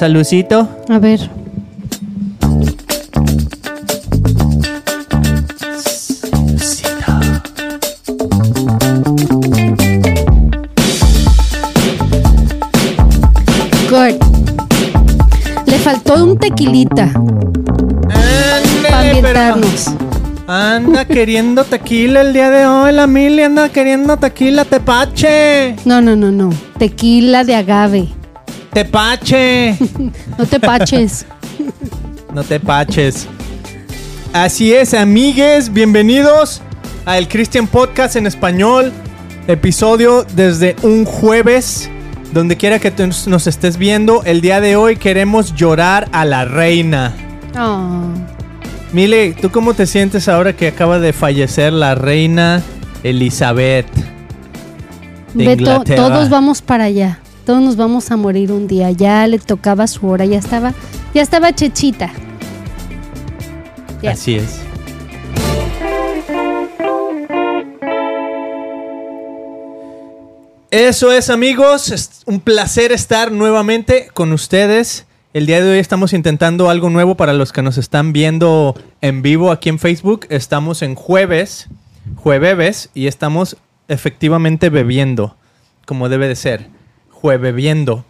Un salucito. A ver. Good. Le faltó un tequilita para ambientarnos. Anda queriendo tequila el día de hoy, la Mili anda queriendo tequila, tepache. No, no, no, no. Tequila de agave. Tepache. No te paches. No te paches. Así es, amigues, bienvenidos al Christian Podcast en español. Episodio desde un jueves. Donde quiera que tú nos estés viendo, el día de hoy queremos llorar a la reina. Oh. Mile, ¿tú cómo te sientes ahora que acaba de fallecer la reina Elizabeth? de Beto, Inglaterra? todos vamos para allá. Todos nos vamos a morir un día. Ya le tocaba su hora, ya estaba, ya estaba chechita. Así es. Eso es amigos, es un placer estar nuevamente con ustedes. El día de hoy estamos intentando algo nuevo para los que nos están viendo en vivo aquí en Facebook. Estamos en jueves, jueves, y estamos efectivamente bebiendo, como debe de ser, juevebiendo.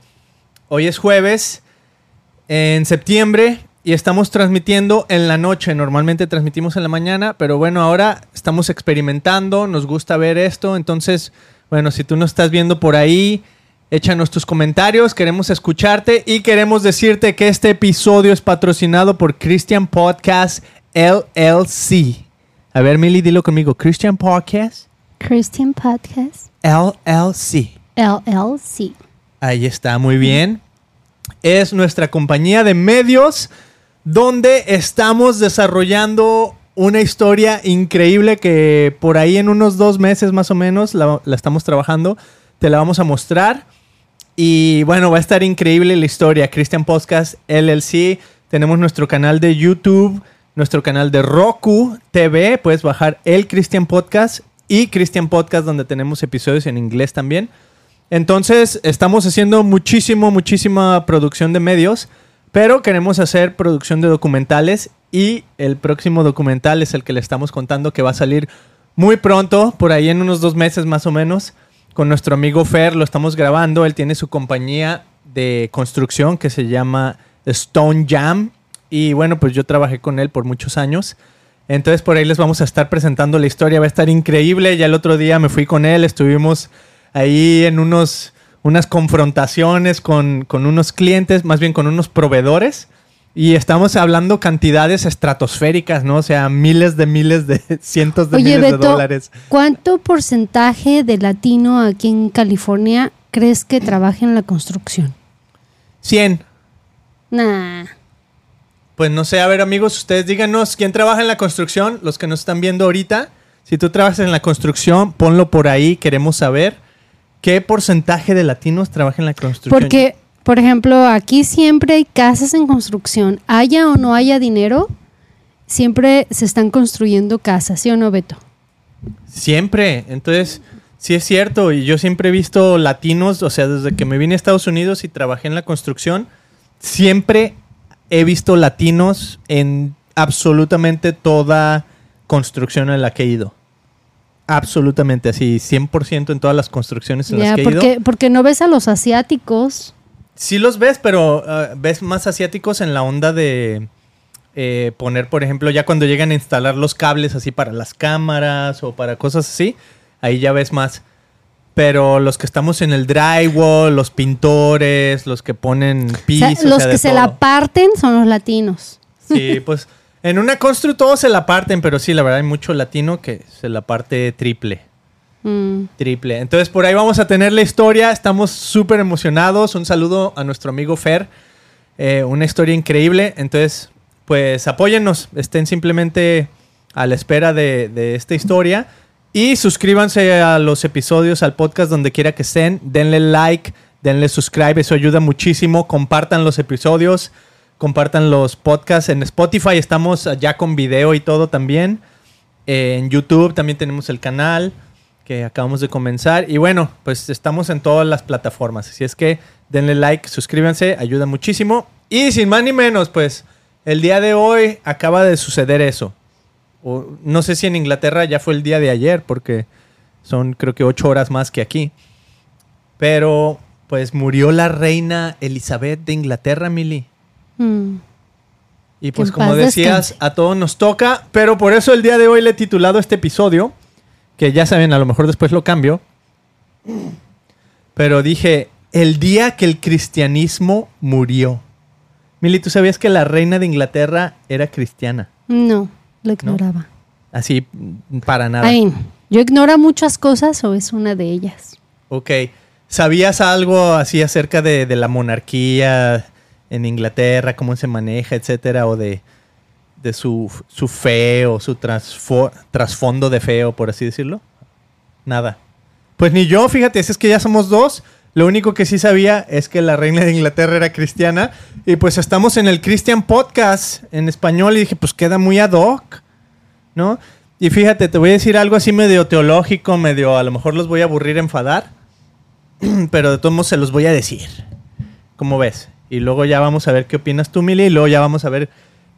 Hoy es jueves, en septiembre y estamos transmitiendo en la noche. Normalmente transmitimos en la mañana, pero bueno, ahora estamos experimentando, nos gusta ver esto. Entonces, bueno, si tú nos estás viendo por ahí, échanos tus comentarios, queremos escucharte y queremos decirte que este episodio es patrocinado por Christian Podcast LLC. A ver, Milly, dilo conmigo. Christian Podcast Christian Podcast LLC. LLC. Ahí está, muy bien. Es nuestra compañía de medios donde estamos desarrollando una historia increíble que por ahí en unos dos meses más o menos la, la estamos trabajando. Te la vamos a mostrar. Y bueno, va a estar increíble la historia. Christian Podcast LLC. Tenemos nuestro canal de YouTube, nuestro canal de Roku TV. Puedes bajar el Christian Podcast y Christian Podcast donde tenemos episodios en inglés también. Entonces, estamos haciendo muchísimo, muchísima producción de medios, pero queremos hacer producción de documentales y el próximo documental es el que le estamos contando que va a salir muy pronto, por ahí en unos dos meses más o menos, con nuestro amigo Fer, lo estamos grabando, él tiene su compañía de construcción que se llama Stone Jam y bueno, pues yo trabajé con él por muchos años. Entonces por ahí les vamos a estar presentando la historia, va a estar increíble. Ya el otro día me fui con él, estuvimos ahí en unos, unas confrontaciones con, con unos clientes, más bien con unos proveedores. Y estamos hablando cantidades estratosféricas, ¿no? O sea, miles de miles de cientos de Oye, miles de dólares. ¿cuánto porcentaje de latino aquí en California crees que trabaja en la construcción? 100. Nah. Pues no sé, a ver amigos, ustedes díganos quién trabaja en la construcción, los que nos están viendo ahorita. Si tú trabajas en la construcción, ponlo por ahí, queremos saber qué porcentaje de latinos trabaja en la construcción. Porque, por ejemplo, aquí siempre hay casas en construcción. Haya o no haya dinero, siempre se están construyendo casas, ¿sí o no, Beto? Siempre, entonces, sí es cierto, y yo siempre he visto latinos, o sea, desde que me vine a Estados Unidos y trabajé en la construcción, siempre he visto latinos en absolutamente toda construcción en la que he ido. Absolutamente, así, 100% en todas las construcciones en las que he porque, ido. porque no ves a los asiáticos. Sí los ves, pero ah, ves más asiáticos en la onda de eh, poner, por ejemplo, ya cuando llegan a instalar los cables así para las cámaras o para cosas así, ahí ya ves más. Pero los que estamos en el drywall, los pintores, los que ponen O pisos, sea, los que se la parten son los latinos. Sí, pues en una constru todos se la parten, pero sí, la verdad hay mucho latino que se la parte triple. Mm. Triple. Entonces por ahí vamos a tener la historia. Estamos súper emocionados. Un saludo a nuestro amigo Fer. Eh, una historia increíble. Entonces, pues apóyennos. Estén simplemente a la espera de, de esta historia. Y suscríbanse a los episodios, al podcast donde quiera que estén. Denle like, denle subscribe. Eso ayuda muchísimo. Compartan los episodios. Compartan los podcasts. En Spotify estamos ya con video y todo también. Eh, en YouTube también tenemos el canal que acabamos de comenzar. Y bueno, pues estamos en todas las plataformas. Así es que denle like, suscríbanse, ayuda muchísimo. Y sin más ni menos, pues el día de hoy acaba de suceder eso. No sé si en Inglaterra ya fue el día de ayer, porque son creo que ocho horas más que aquí. Pero pues murió la reina Elizabeth de Inglaterra, Mili. Mm. Y pues como decías, descanse. a todos nos toca, pero por eso el día de hoy le he titulado este episodio, que ya saben, a lo mejor después lo cambio, pero dije, el día que el cristianismo murió. Mili, ¿tú sabías que la reina de Inglaterra era cristiana? No, lo ignoraba. Así, para nada. Ay, yo ignoro muchas cosas o es una de ellas. Ok. ¿Sabías algo así acerca de, de la monarquía en Inglaterra, cómo se maneja, etcétera? O de, su, fe o su trasfo- trasfondo de fe, o por así decirlo? Nada. Pues ni yo, fíjate, si es que ya somos dos. Lo único que sí sabía es que la reina de Inglaterra era cristiana. Y pues estamos en el Christian Podcast en español y dije, pues queda muy ad hoc, ¿no? Y fíjate, te voy a decir algo así medio teológico, medio, a lo mejor los voy a aburrir, enfadar. Pero de todos modos se los voy a decir. ¿Cómo ves? Y luego ya vamos a ver qué opinas tú, Mili. Y luego ya vamos a ver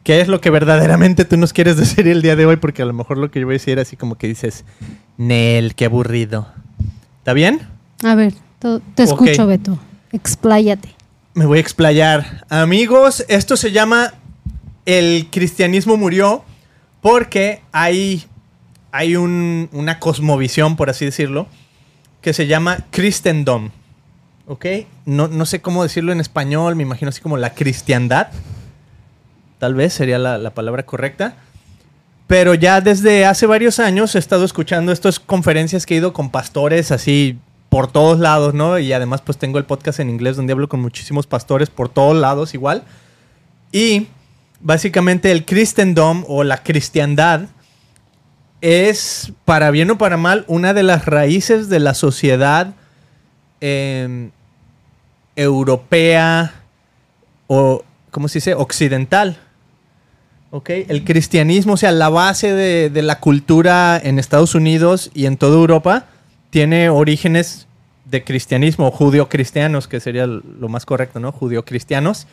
qué es lo que verdaderamente tú nos quieres decir el día de hoy. Porque a lo mejor lo que yo voy a decir así como que dices, Nel, qué aburrido. ¿Está bien? A ver, te escucho, Beto. Expláyate. Me voy a explayar. Amigos, esto se llama El cristianismo murió porque hay, hay un- una cosmovisión, por así decirlo, que se llama Christendom. ¿Ok? No, no sé cómo decirlo en español, me imagino así como la cristiandad. Tal vez sería la, la palabra correcta. Pero ya desde hace varios años he estado escuchando estas conferencias que he ido con pastores así por todos lados, ¿no? Y además pues tengo el podcast en inglés donde hablo con muchísimos pastores por todos lados igual. Y básicamente el Christendom o la cristiandad es, para bien o para mal, una de las raíces de la sociedad eh, europea o, ¿cómo se dice? Occidental. ¿Ok? El cristianismo, o sea, la base de, la cultura en Estados Unidos y en toda Europa tiene orígenes de cristianismo, judío-cristianos, que sería lo más correcto, ¿no? Judío-cristianos.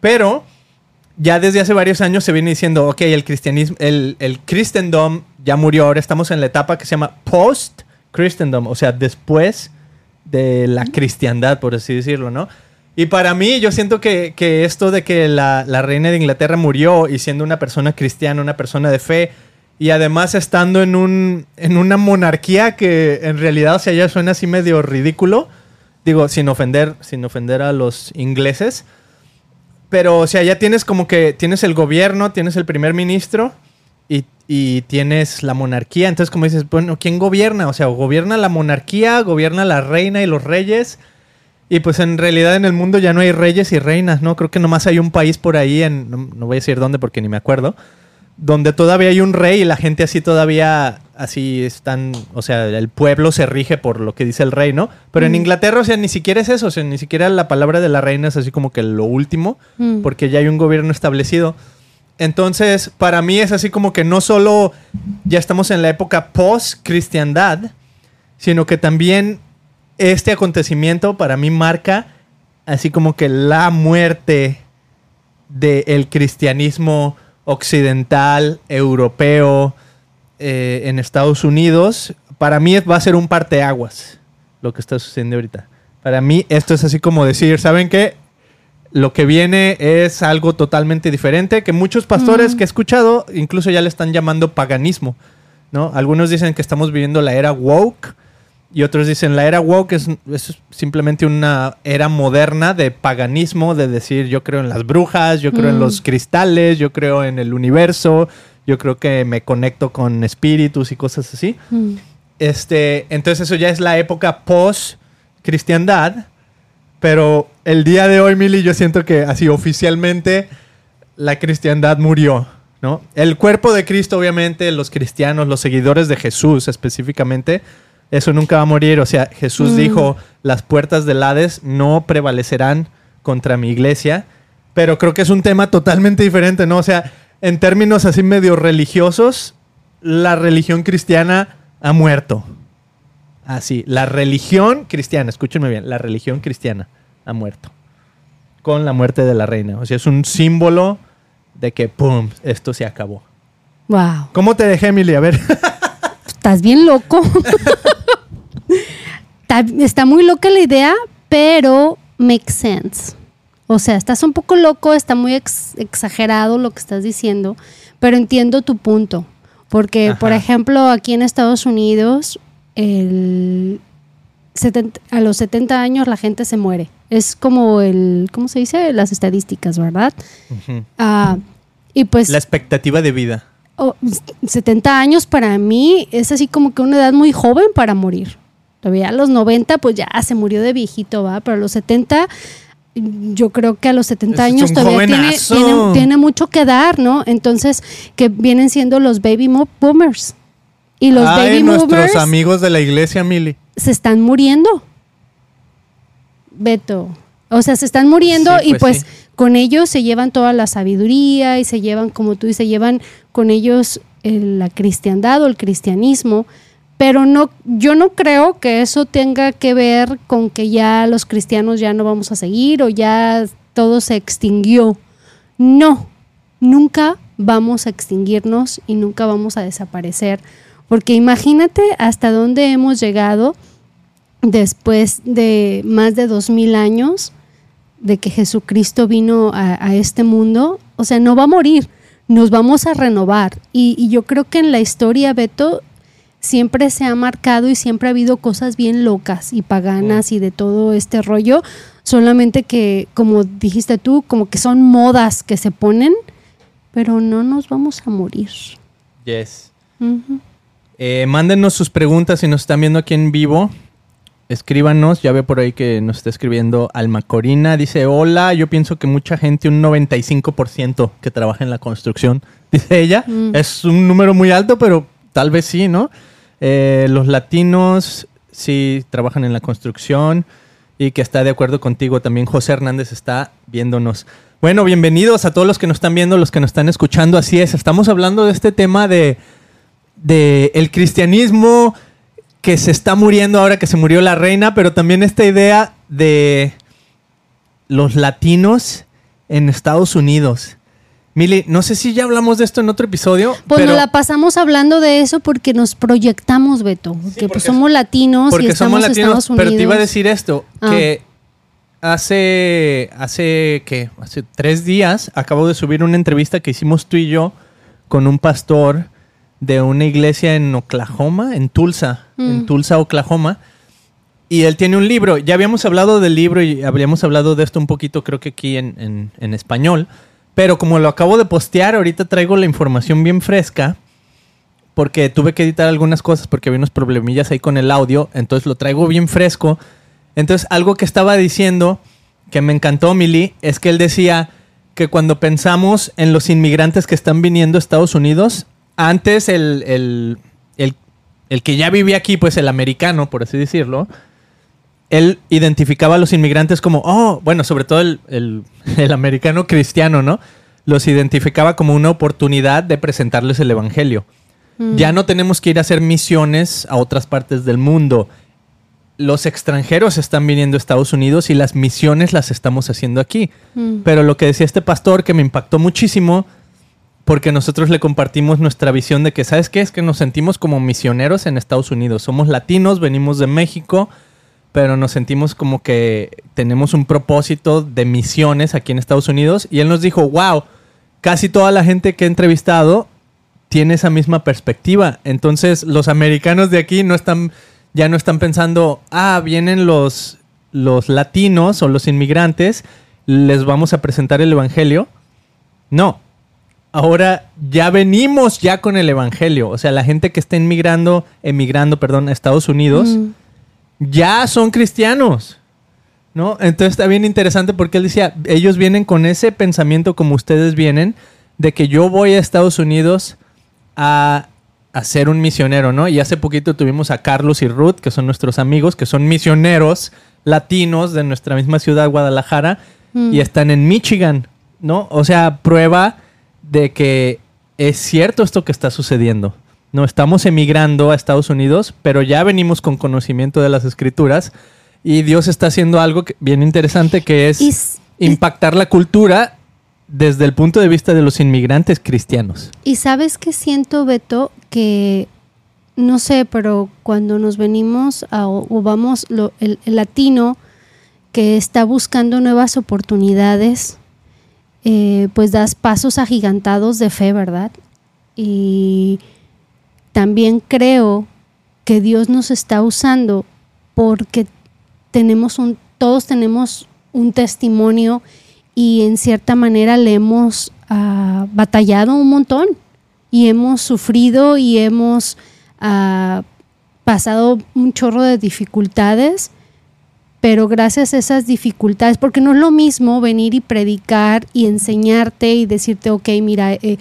Pero ya desde hace varios años se viene diciendo, ok, el cristianismo, el, Christendom ya murió, ahora estamos en la etapa que se llama post-Christendom, o sea, después de la cristiandad, por así decirlo, ¿no? Y para mí, yo siento que, que esto de que la, la reina de Inglaterra murió y siendo una persona cristiana, una persona de fe, y además estando en, un, en una monarquía que en realidad, o sea, ya suena así medio ridículo, digo, sin ofender, sin ofender a los ingleses, pero, o sea, ya tienes como que tienes el gobierno, tienes el primer ministro y, y tienes la monarquía. Entonces, como dices, bueno, ¿quién gobierna? O sea, gobierna la monarquía, gobierna la reina y los reyes. Y pues en realidad en el mundo ya no hay reyes y reinas, ¿no? Creo que nomás hay un país por ahí, en, no, no voy a decir dónde porque ni me acuerdo, donde todavía hay un rey y la gente así todavía, así están, o sea, el pueblo se rige por lo que dice el rey, ¿no? Pero en Mm. Inglaterra, o sea, ni siquiera es eso, o sea, ni siquiera la palabra de la reina es así como que lo último, Mm. porque ya hay un gobierno establecido. Entonces, para mí es así como que no solo ya estamos en la época post-cristiandad, sino que también este acontecimiento para mí marca así como que la muerte del cristianismo occidental, europeo, eh, en Estados Unidos. Para mí va a ser un parteaguas lo que está sucediendo ahorita. Para mí esto es así como decir, ¿saben qué? Lo que viene es algo totalmente diferente que muchos pastores Mm. que he escuchado incluso ya le están llamando paganismo, ¿no? Algunos dicen que estamos viviendo la era woke y otros dicen la era woke es, es simplemente una era moderna de paganismo, de decir yo creo en las brujas, yo creo en los cristales, yo creo en el universo, yo creo que me conecto con espíritus y cosas así. Mm. Este, entonces eso ya es la época post cristiandad, pero el día de hoy, Mili, yo siento que así oficialmente la cristiandad murió, ¿no? El cuerpo de Cristo, obviamente, los cristianos, los seguidores de Jesús específicamente, eso nunca va a morir. O sea, Jesús Mm. dijo, las puertas del Hades no prevalecerán contra mi iglesia, pero creo que es un tema totalmente diferente, ¿no? O sea, en términos así medio religiosos, la religión cristiana ha muerto. Así, la religión cristiana, escúchenme bien, la religión cristiana ha muerto. Con la muerte de la reina. O sea, es un símbolo de que, ¡pum!, esto se acabó. Wow. ¿Cómo te dejé, Emily? A ver. Estás bien loco. está, está muy loca la idea, pero makes sense. O sea, estás un poco loco, está muy ex- exagerado lo que estás diciendo, pero entiendo tu punto. Porque, Ajá. por ejemplo, aquí en Estados Unidos, el 70 a los 70 años la gente se muere. Es como el, ¿cómo se dice? Las estadísticas, ¿verdad? Ah, y pues La expectativa de vida. Oh, 70 años para mí es así como que una edad muy joven para morir. Todavía a los 90 pues ya se murió de viejito, va, pero a los 70 yo creo que a los 70 Es años todavía tiene, tiene, tiene mucho que dar, ¿no? Entonces, que vienen siendo los baby boomers. Y los Ay, baby nuestros movers amigos de la iglesia, Mili. se están muriendo. Beto. O sea, se están muriendo Sí, y pues pues sí. con ellos se llevan toda la sabiduría y se llevan, como tú dices, llevan con ellos el- la cristiandad o el cristianismo. Pero no, yo no creo que eso tenga que ver con que ya los cristianos ya no vamos a seguir o ya todo se extinguió. No, nunca vamos a extinguirnos y nunca vamos a desaparecer. Porque imagínate hasta dónde hemos llegado después de más de dos mil años de que Jesucristo vino a, a este mundo. O sea, no va a morir, nos vamos a renovar. Y, y yo creo que en la historia, Beto, siempre se ha marcado y siempre ha habido cosas bien locas y paganas y de todo este rollo. Solamente que, como dijiste tú, como que son modas que se ponen, pero no nos vamos a morir. Yes. Ujú. Eh, mándenos sus preguntas si nos están viendo aquí en vivo. Escríbanos, ya veo por ahí que nos está escribiendo Alma Corina. Dice, hola, yo pienso que mucha gente, un 95% que trabaja en la construcción, dice ella. Mm. Es un número muy alto, pero tal vez sí, ¿no? Eh, los latinos sí trabajan en la construcción y que está de acuerdo contigo. También José Hernández está viéndonos. Bueno, bienvenidos a todos los que nos están viendo, los que nos están escuchando. Así es, estamos hablando de este tema de, de el cristianismo que se está muriendo ahora que se murió la reina, pero también esta idea de los latinos en Estados Unidos. Mili, no sé si ya hablamos de esto en otro episodio, Pues pero nos la pasamos hablando de eso porque nos proyectamos, Beto. que porque pues somos latinos y porque estamos somos en latinos, Estados Unidos. pero te iba a decir esto, Ah. que hace, hace, ¿qué? Hace tres días acabo de subir una entrevista que hicimos tú y yo con un pastor de una iglesia en Oklahoma, en Tulsa, en Mm. Tulsa, Oklahoma. Y él tiene un libro. Ya habíamos hablado del libro y habríamos hablado de esto un poquito, creo que aquí en, en- en español. Pero como lo acabo de postear, ahorita traigo la información bien fresca. Porque tuve que editar algunas cosas porque había unos problemillas ahí con el audio. Entonces lo traigo bien fresco. Entonces, algo que estaba diciendo que me encantó, Mili, es que él decía que cuando pensamos en los inmigrantes que están viniendo a Estados Unidos, antes el, el- el- el que ya vivía aquí, pues el americano, por así decirlo, él identificaba a los inmigrantes como, oh, bueno, sobre todo el, el- el americano cristiano, ¿no? Los identificaba como una oportunidad de presentarles el Evangelio. Mm. Ya no tenemos que ir a hacer misiones a otras partes del mundo. Los extranjeros están viniendo a Estados Unidos y las misiones las estamos haciendo aquí. Mm. Pero lo que decía este pastor que me impactó muchísimo, porque nosotros le compartimos nuestra visión de que, ¿sabes qué? Es que nos sentimos como misioneros en Estados Unidos. Somos latinos, venimos de México, pero nos sentimos como que tenemos un propósito de misiones aquí en Estados Unidos. Y él nos dijo, wow, casi toda la gente que he entrevistado tiene esa misma perspectiva. Entonces los americanos de aquí no están, ya no están pensando, ah, vienen los, los latinos o los inmigrantes, les vamos a presentar el Evangelio. No, ahora ya venimos ya con el Evangelio. O sea, la gente que está inmigrando, emigrando, perdón, a Estados Unidos, Mm. ya son cristianos. ¿No? Entonces está bien interesante porque él decía, ellos vienen con ese pensamiento como ustedes vienen, de que yo voy a Estados Unidos a, a ser un misionero, ¿no? Y hace poquito tuvimos a Carlos y Ruth, que son nuestros amigos, que son misioneros latinos de nuestra misma ciudad, Guadalajara, Mm. y están en Michigan, ¿no? O sea, prueba de que es cierto esto que está sucediendo. No estamos emigrando a Estados Unidos, pero ya venimos con conocimiento de las escrituras y Dios está haciendo algo que- bien interesante que es impactar la cultura desde el punto de vista de los inmigrantes cristianos. Y sabes que siento, Beto, que no sé, pero cuando nos venimos a, o vamos, lo- el, el latino que está buscando nuevas oportunidades, eh, pues das pasos agigantados de fe, ¿verdad? Y también creo que Dios nos está usando porque tenemos un, todos tenemos un testimonio y en cierta manera le hemos ah, batallado un montón y hemos sufrido y hemos ah, pasado un chorro de dificultades, pero gracias a esas dificultades, porque no es lo mismo venir y predicar y enseñarte y decirte, ok, mira, eh,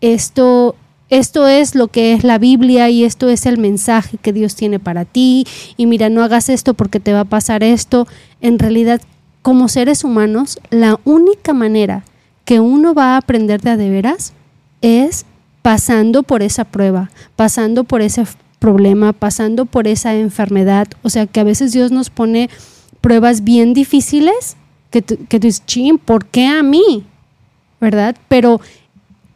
esto, esto es lo que es la Biblia y esto es el mensaje que Dios tiene para ti y mira, no hagas esto porque te va a pasar esto. En realidad, como seres humanos, la única manera que uno va a aprender de a de veras es pasando por esa prueba, pasando por ese problema, pasando por esa enfermedad. O sea, que a veces Dios nos pone pruebas bien difíciles que tú, que tú dices, chin, ¿por qué a mí? ¿Verdad? Pero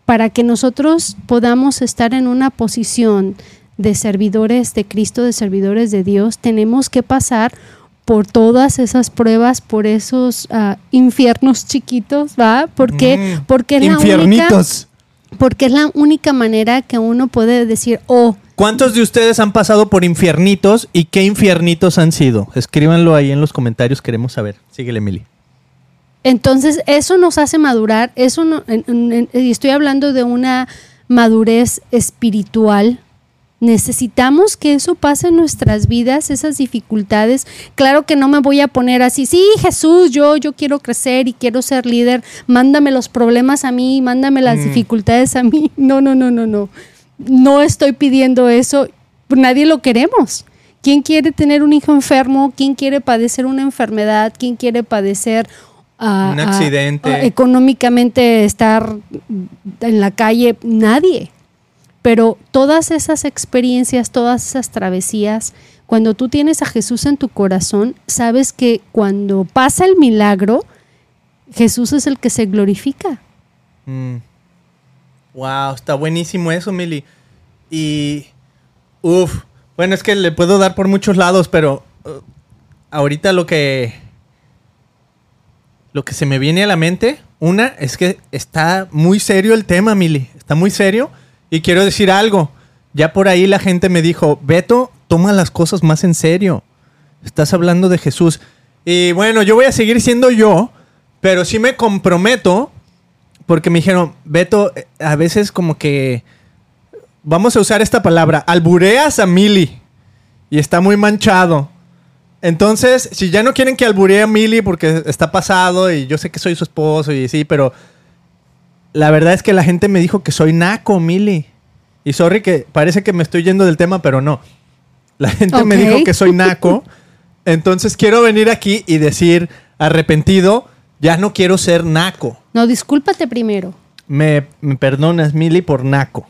para que nosotros podamos estar en una posición de servidores de Cristo, de servidores de Dios, tenemos que pasar por todas esas pruebas, por esos ah, infiernos chiquitos, ¿va? Porque, Mm, porque es la única. Porque es la única manera que uno puede decir, oh, ¿Cuántos de ustedes han pasado por infiernitos y qué infiernitos han sido? Escríbanlo ahí en los comentarios, queremos saber. Síguele, Emily. entonces eso nos hace madurar, eso no, en- estoy hablando de una madurez espiritual. Necesitamos que eso pase en nuestras vidas, esas dificultades. Claro que no me voy a poner así, sí, Jesús, yo, yo quiero crecer y quiero ser líder, mándame los problemas a mí, mándame las Mm. dificultades a mí. No, no, no, no, no. No estoy pidiendo eso, nadie lo queremos. ¿Quién quiere tener un hijo enfermo? ¿Quién quiere padecer una enfermedad? ¿Quién quiere padecer ah, Un ah, accidente. ah, económicamente estar en la calle? Nadie. Pero todas esas experiencias, todas esas travesías, cuando tú tienes a Jesús en tu corazón, sabes que cuando pasa el milagro, Jesús es el que se glorifica. Mm. Wow, está buenísimo eso, Mili. Y. Uf. Bueno, es que le puedo dar por muchos lados, pero. uh, ahorita lo que. Lo que se me viene a la mente, una, es que está muy serio el tema, Mili. Está muy serio. Y quiero decir algo. Ya por ahí la gente me dijo, Beto, toma las cosas más en serio. Estás hablando de Jesús. Y bueno, yo voy a seguir siendo yo, pero sí me comprometo porque me dijeron, Beto, eh, a veces como que vamos a usar esta palabra, albureas a Mili y está muy manchado. Entonces, si ya no quieren que alburee a Mili porque está pasado y yo sé que soy su esposo y sí, pero la verdad es que la gente me dijo que soy naco, Mili. Y sorry que parece que me estoy yendo del tema, pero no. La gente me dijo que soy naco. Entonces quiero venir aquí y decir arrepentido, ya no quiero ser naco. No, discúlpate primero. Me, me perdonas, Mili, por naco.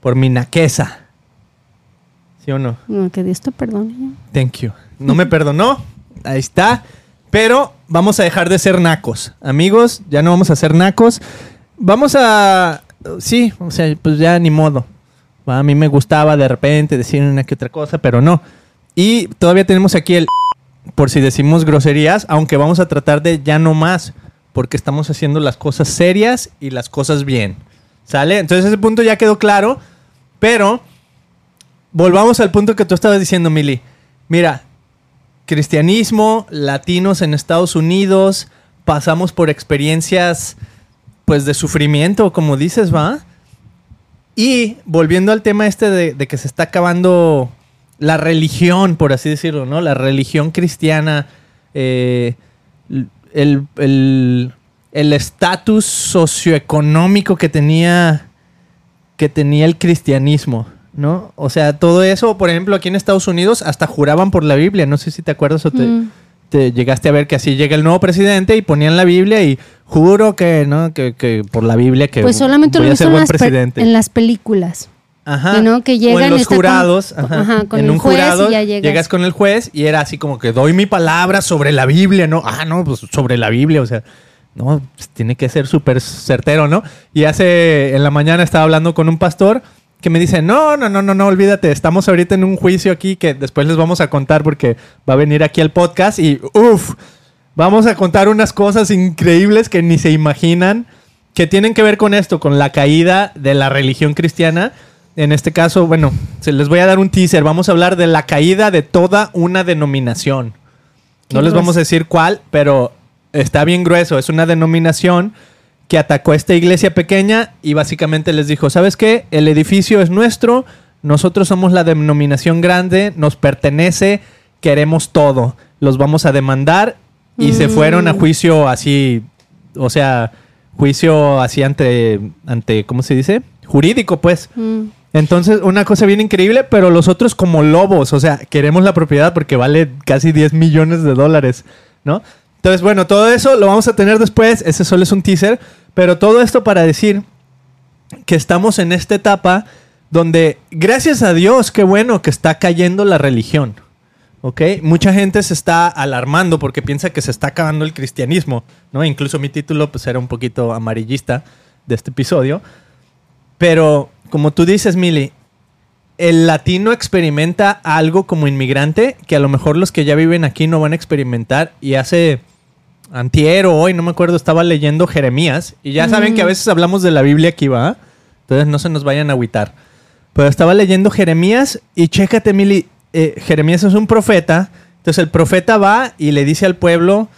Por mi naqueza. ¿Sí o no? No, que Dios te perdone. Thank you. No me perdonó. Ahí está. Pero vamos a dejar de ser nacos. Amigos, ya no vamos a ser nacos. Vamos a... Sí, o sea, pues ya ni modo. A mí me gustaba de repente decir una que otra cosa, pero no. Y todavía tenemos aquí el... por si decimos groserías, aunque vamos a tratar de ya no más, porque estamos haciendo las cosas serias y las cosas bien. ¿Sale? Entonces ese punto ya quedó claro, pero volvamos al punto que tú estabas diciendo, Mili. Mira, cristianismo, latinos en Estados Unidos, pasamos por experiencias pues de sufrimiento, como dices, ¿va? Y volviendo al tema este de, de que se está acabando la religión, por así decirlo, ¿no? La religión cristiana, eh, el el estatus socioeconómico que tenía, que tenía el cristianismo, ¿no? O sea, todo eso, por ejemplo, aquí en Estados Unidos hasta juraban por la Biblia, no sé si te acuerdas o te, Mm. Te llegaste a ver que así llega el nuevo presidente y ponían la Biblia y juro que, ¿no? Que, que por la Biblia que Pues solamente voy lo a ser en buen las, pe- presidente. en las películas. Ajá. Que no, que o llegan en y los está con- jurados, ajá, ajá, con en el un juez y jurado ya llegas. con el juez y era así como que doy mi palabra sobre la Biblia, ¿no? Ah, no, pues sobre la Biblia, o sea, no, pues, tiene que ser súper certero, ¿no? Y hace, en la mañana estaba hablando con un pastor que me dice, no, no, no, no, no, olvídate, estamos ahorita en un juicio aquí que después les vamos a contar porque va a venir aquí al podcast y, uff, vamos a contar unas cosas increíbles que ni se imaginan que tienen que ver con esto, con la caída de la religión cristiana. En este caso, bueno, se les voy a dar un teaser. Vamos a hablar de la caída de toda una denominación. No les grueso. vamos a decir cuál, pero está bien grueso. Es una denominación que atacó a esta iglesia pequeña y básicamente les dijo, ¿sabes qué? El edificio es nuestro, nosotros somos la denominación grande, nos pertenece, queremos todo. Los vamos a demandar y se Mm. fueron a juicio así, o sea, juicio así ante, ante, ¿cómo se dice? Jurídico, pues. Mm. Entonces, una cosa bien increíble, pero los otros como lobos, o sea, queremos la propiedad porque vale casi 10 millones de dólares, ¿no? Entonces, bueno, todo eso lo vamos a tener después, ese solo es un teaser, pero todo esto para decir que estamos en esta etapa donde, gracias a Dios, qué bueno que está cayendo la religión, ¿ok? Mucha gente se está alarmando porque piensa que se está acabando el cristianismo, ¿no? Incluso mi título pues era un poquito amarillista de este episodio, pero como tú dices, Mili, el latino experimenta algo como inmigrante que a lo mejor los que ya viven aquí no van a experimentar y hace antier o hoy, no me acuerdo, estaba leyendo Jeremías y ya saben que a veces hablamos de la Biblia aquí, ¿va? Entonces no se nos vayan a agüitar. Pero estaba leyendo Jeremías y chécate, Mili, eh, Jeremías es un profeta, entonces el profeta va y le dice al pueblo,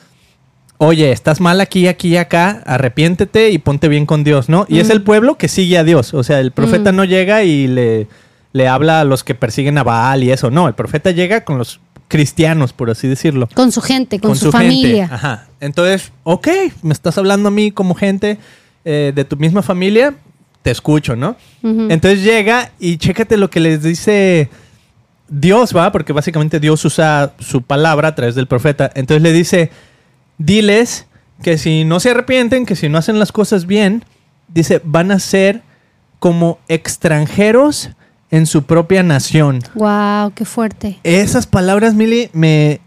oye, estás mal aquí, aquí y acá, arrepiéntete y ponte bien con Dios, ¿no? Y es Mm. el pueblo que sigue a Dios, o sea, el profeta Mm. no llega y le, le habla a los que persiguen a Baal y eso, no, el profeta llega con los cristianos, por así decirlo. Con su gente, con, su, familia. Ajá. Entonces, ok, me estás hablando a mí como gente eh, de tu misma familia, te escucho, ¿no? Entonces llega y chécate lo que les dice Dios, ¿va? Porque básicamente Dios usa su palabra a través del profeta. Entonces le dice, diles que si no se arrepienten, que si no hacen las cosas bien, dice, van a ser como extranjeros en su propia nación. Wow, qué fuerte. Esas palabras, Mili, me...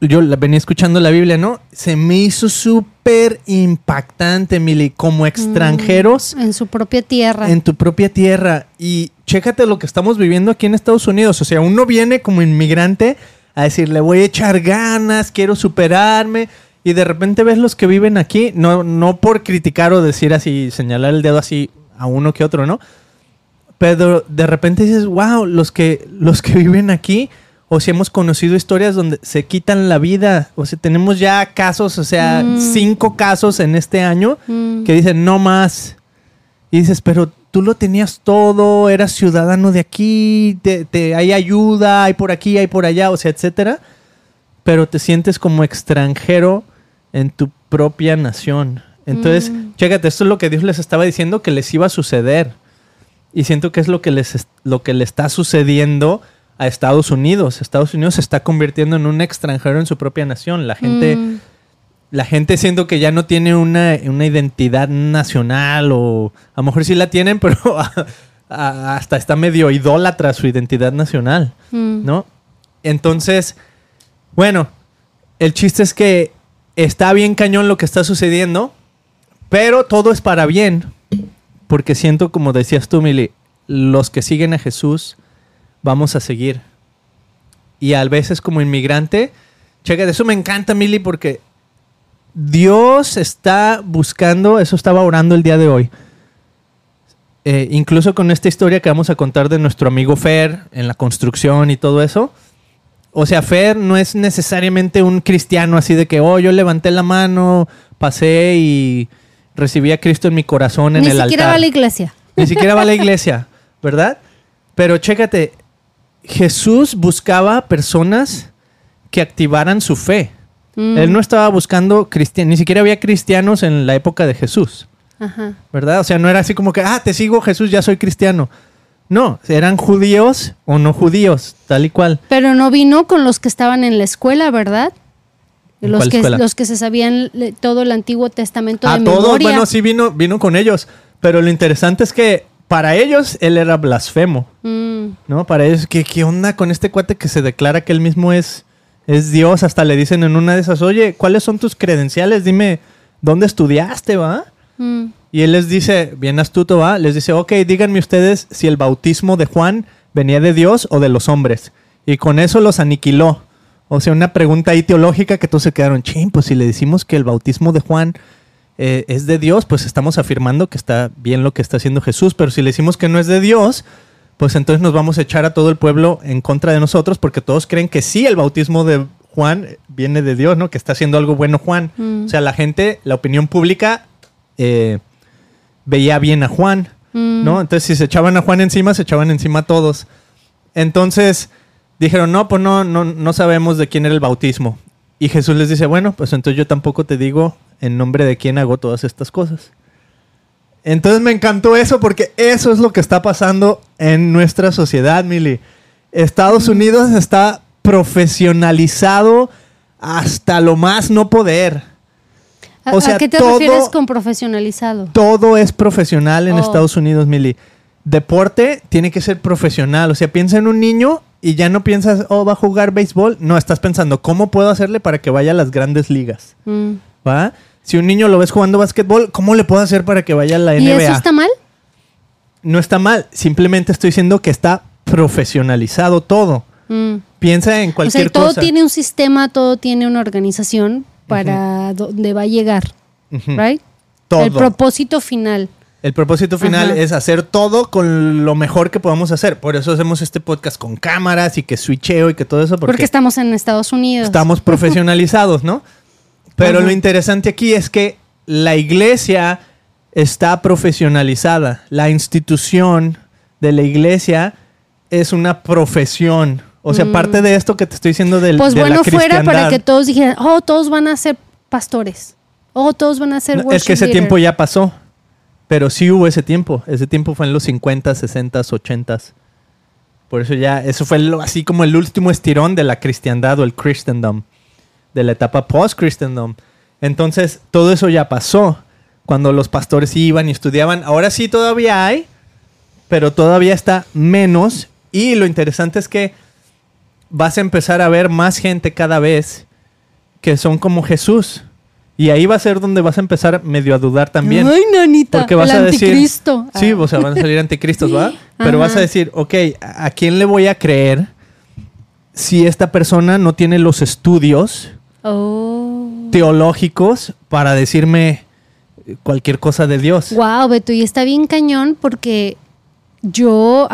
Yo la venía escuchando la Biblia, ¿no? Se me hizo súper impactante, Mili, como extranjeros En su propia tierra. en tu propia tierra. Y chécate lo que estamos viviendo aquí en Estados Unidos. O sea, uno viene como inmigrante a decir, le voy a echar ganas, quiero superarme. Y de repente ves los que viven aquí, no, no por criticar o decir así, señalar el dedo así a uno que otro, ¿no? Pero de repente dices, wow, los que, los que viven aquí, o si hemos conocido historias donde se quitan la vida, o sea, tenemos ya casos, o sea, Mm. cinco casos en este año Mm. que dicen no más. Y dices, pero tú lo tenías todo, eras ciudadano de aquí, te, te- hay ayuda, hay por aquí, hay por allá, o sea, etcétera. Pero te sientes como extranjero en tu propia nación. Entonces, Mm. chécate, esto es lo que Dios les estaba diciendo que les iba a suceder. Y siento que es lo que les es- lo que le está sucediendo a Estados Unidos. Estados Unidos se está convirtiendo en un extranjero en su propia nación. La gente Mm. la gente siento que ya no tiene una, una identidad nacional o a lo mejor sí la tienen, pero a- a- hasta está medio idólatra su identidad nacional, Mm. ¿no? Entonces, bueno, el chiste es que está bien cañón lo que está sucediendo, pero todo es para bien, porque siento, como decías tú, Mili, los que siguen a Jesús vamos a seguir. Y a veces como inmigrante Checa, eso me encanta, Mili, porque Dios está buscando, eso estaba orando el día de hoy. Eh, incluso con esta historia que vamos a contar de nuestro amigo Fer en la construcción y todo eso. O sea, Fer no es necesariamente un cristiano así de que, oh, yo levanté la mano, pasé y recibí a Cristo en mi corazón en Ni el altar. siquiera va a la iglesia. Ni siquiera va a la iglesia, ¿verdad? Pero chécate, Jesús buscaba personas que activaran su fe. Mm, Él no estaba buscando cristianos, ni siquiera había cristianos en la época de Jesús, Ajá. ¿verdad? O sea, no era así como que, ah, te sigo Jesús, ya soy cristiano. No, eran judíos o no judíos, tal y cual. Pero no vino con los que estaban en la escuela, ¿verdad? ¿En Los que, escuela? los que se sabían todo el Antiguo Testamento A de todos, memoria. bueno, sí vino, vino con ellos, pero lo interesante es que para ellos él era blasfemo. Mm, ¿No? Para ellos, ¿qué, qué onda con este cuate que se declara que él mismo es, es Dios? Hasta le dicen en una de esas, oye, ¿cuáles son tus credenciales? Dime, ¿dónde estudiaste, va? mm. Y él les dice, bien astuto, va, les dice, ok, díganme ustedes si el bautismo de Juan venía de Dios o de los hombres. Y con eso los aniquiló. O sea, una pregunta ahí teológica que todos se quedaron, ching, pues si le decimos que el bautismo de Juan eh, es de Dios, pues estamos afirmando que está bien lo que está haciendo Jesús. Pero si le decimos que no es de Dios, pues entonces nos vamos a echar a todo el pueblo en contra de nosotros porque todos creen que sí el bautismo de Juan viene de Dios, ¿no? Que está haciendo algo bueno Juan. Mm. O sea, la gente, la opinión pública eh, veía bien a Juan, Mm. ¿no? Entonces, si se echaban a Juan encima, se echaban encima a todos. Entonces, dijeron, no, pues no, no, no sabemos de quién era el bautismo. Y Jesús les dice, bueno, pues entonces yo tampoco te digo en nombre de quién hago todas estas cosas. Entonces me encantó eso porque eso es lo que está pasando en nuestra sociedad, Mili. Estados Unidos está profesionalizado hasta lo más no poder. ¿A, O sea, a qué te todo- refieres con profesionalizado? Todo es profesional en Oh. Estados Unidos, Mili. Deporte tiene que ser profesional. O sea, piensa en un niño y ya no piensas, oh, va a jugar béisbol. No, estás pensando, ¿cómo puedo hacerle para que vaya a las grandes ligas? Mm. ¿Va? Si un niño lo ves jugando básquetbol, ¿cómo le puedo hacer para que vaya a la ¿Y NBA? eso está mal? No está mal. Simplemente estoy diciendo que está profesionalizado todo. Mm. Piensa en O cualquier sea, todo cosa. tiene un sistema, todo tiene una organización para dónde va a llegar. ¿right? Todo. El propósito final. El propósito final Ajá. es hacer todo con lo mejor que podamos hacer. Por eso hacemos este podcast con cámaras y que switcheo y que todo eso. Porque, Porque, estamos en Estados Unidos. estamos profesionalizados, ¿no? Pero Ajá. lo interesante aquí es que la iglesia está profesionalizada. La institución de la iglesia es una profesión. O sea, Mm. parte de esto que te estoy diciendo del, Pues de la bueno, fuera para que todos dijeran, oh, todos van a ser pastores. Oh, todos van a ser No, es que ese tiempo leader". ya pasó. Pero sí hubo ese tiempo. Ese tiempo fue en los 50, 60, 80. Por eso ya, eso fue así como el último estirón de la cristiandad o el Christendom. De la etapa post-Christendom. Entonces, todo eso ya pasó. Cuando los pastores iban y estudiaban. Ahora sí todavía hay, pero todavía está menos. Y lo interesante es que vas a empezar a ver más gente cada vez que son como Jesús. Y ahí va a ser donde vas a empezar medio a dudar también. Ay, nanita. Porque vas el a decir. anticristo. Sí, Ah. o sea, van a salir anticristos, ¿va? Pero vas a decir, ok, ¿a quién le voy a creer si esta persona no tiene los estudios Oh. teológicos para decirme cualquier cosa de Dios? Wow, Beto, y está bien cañón porque yo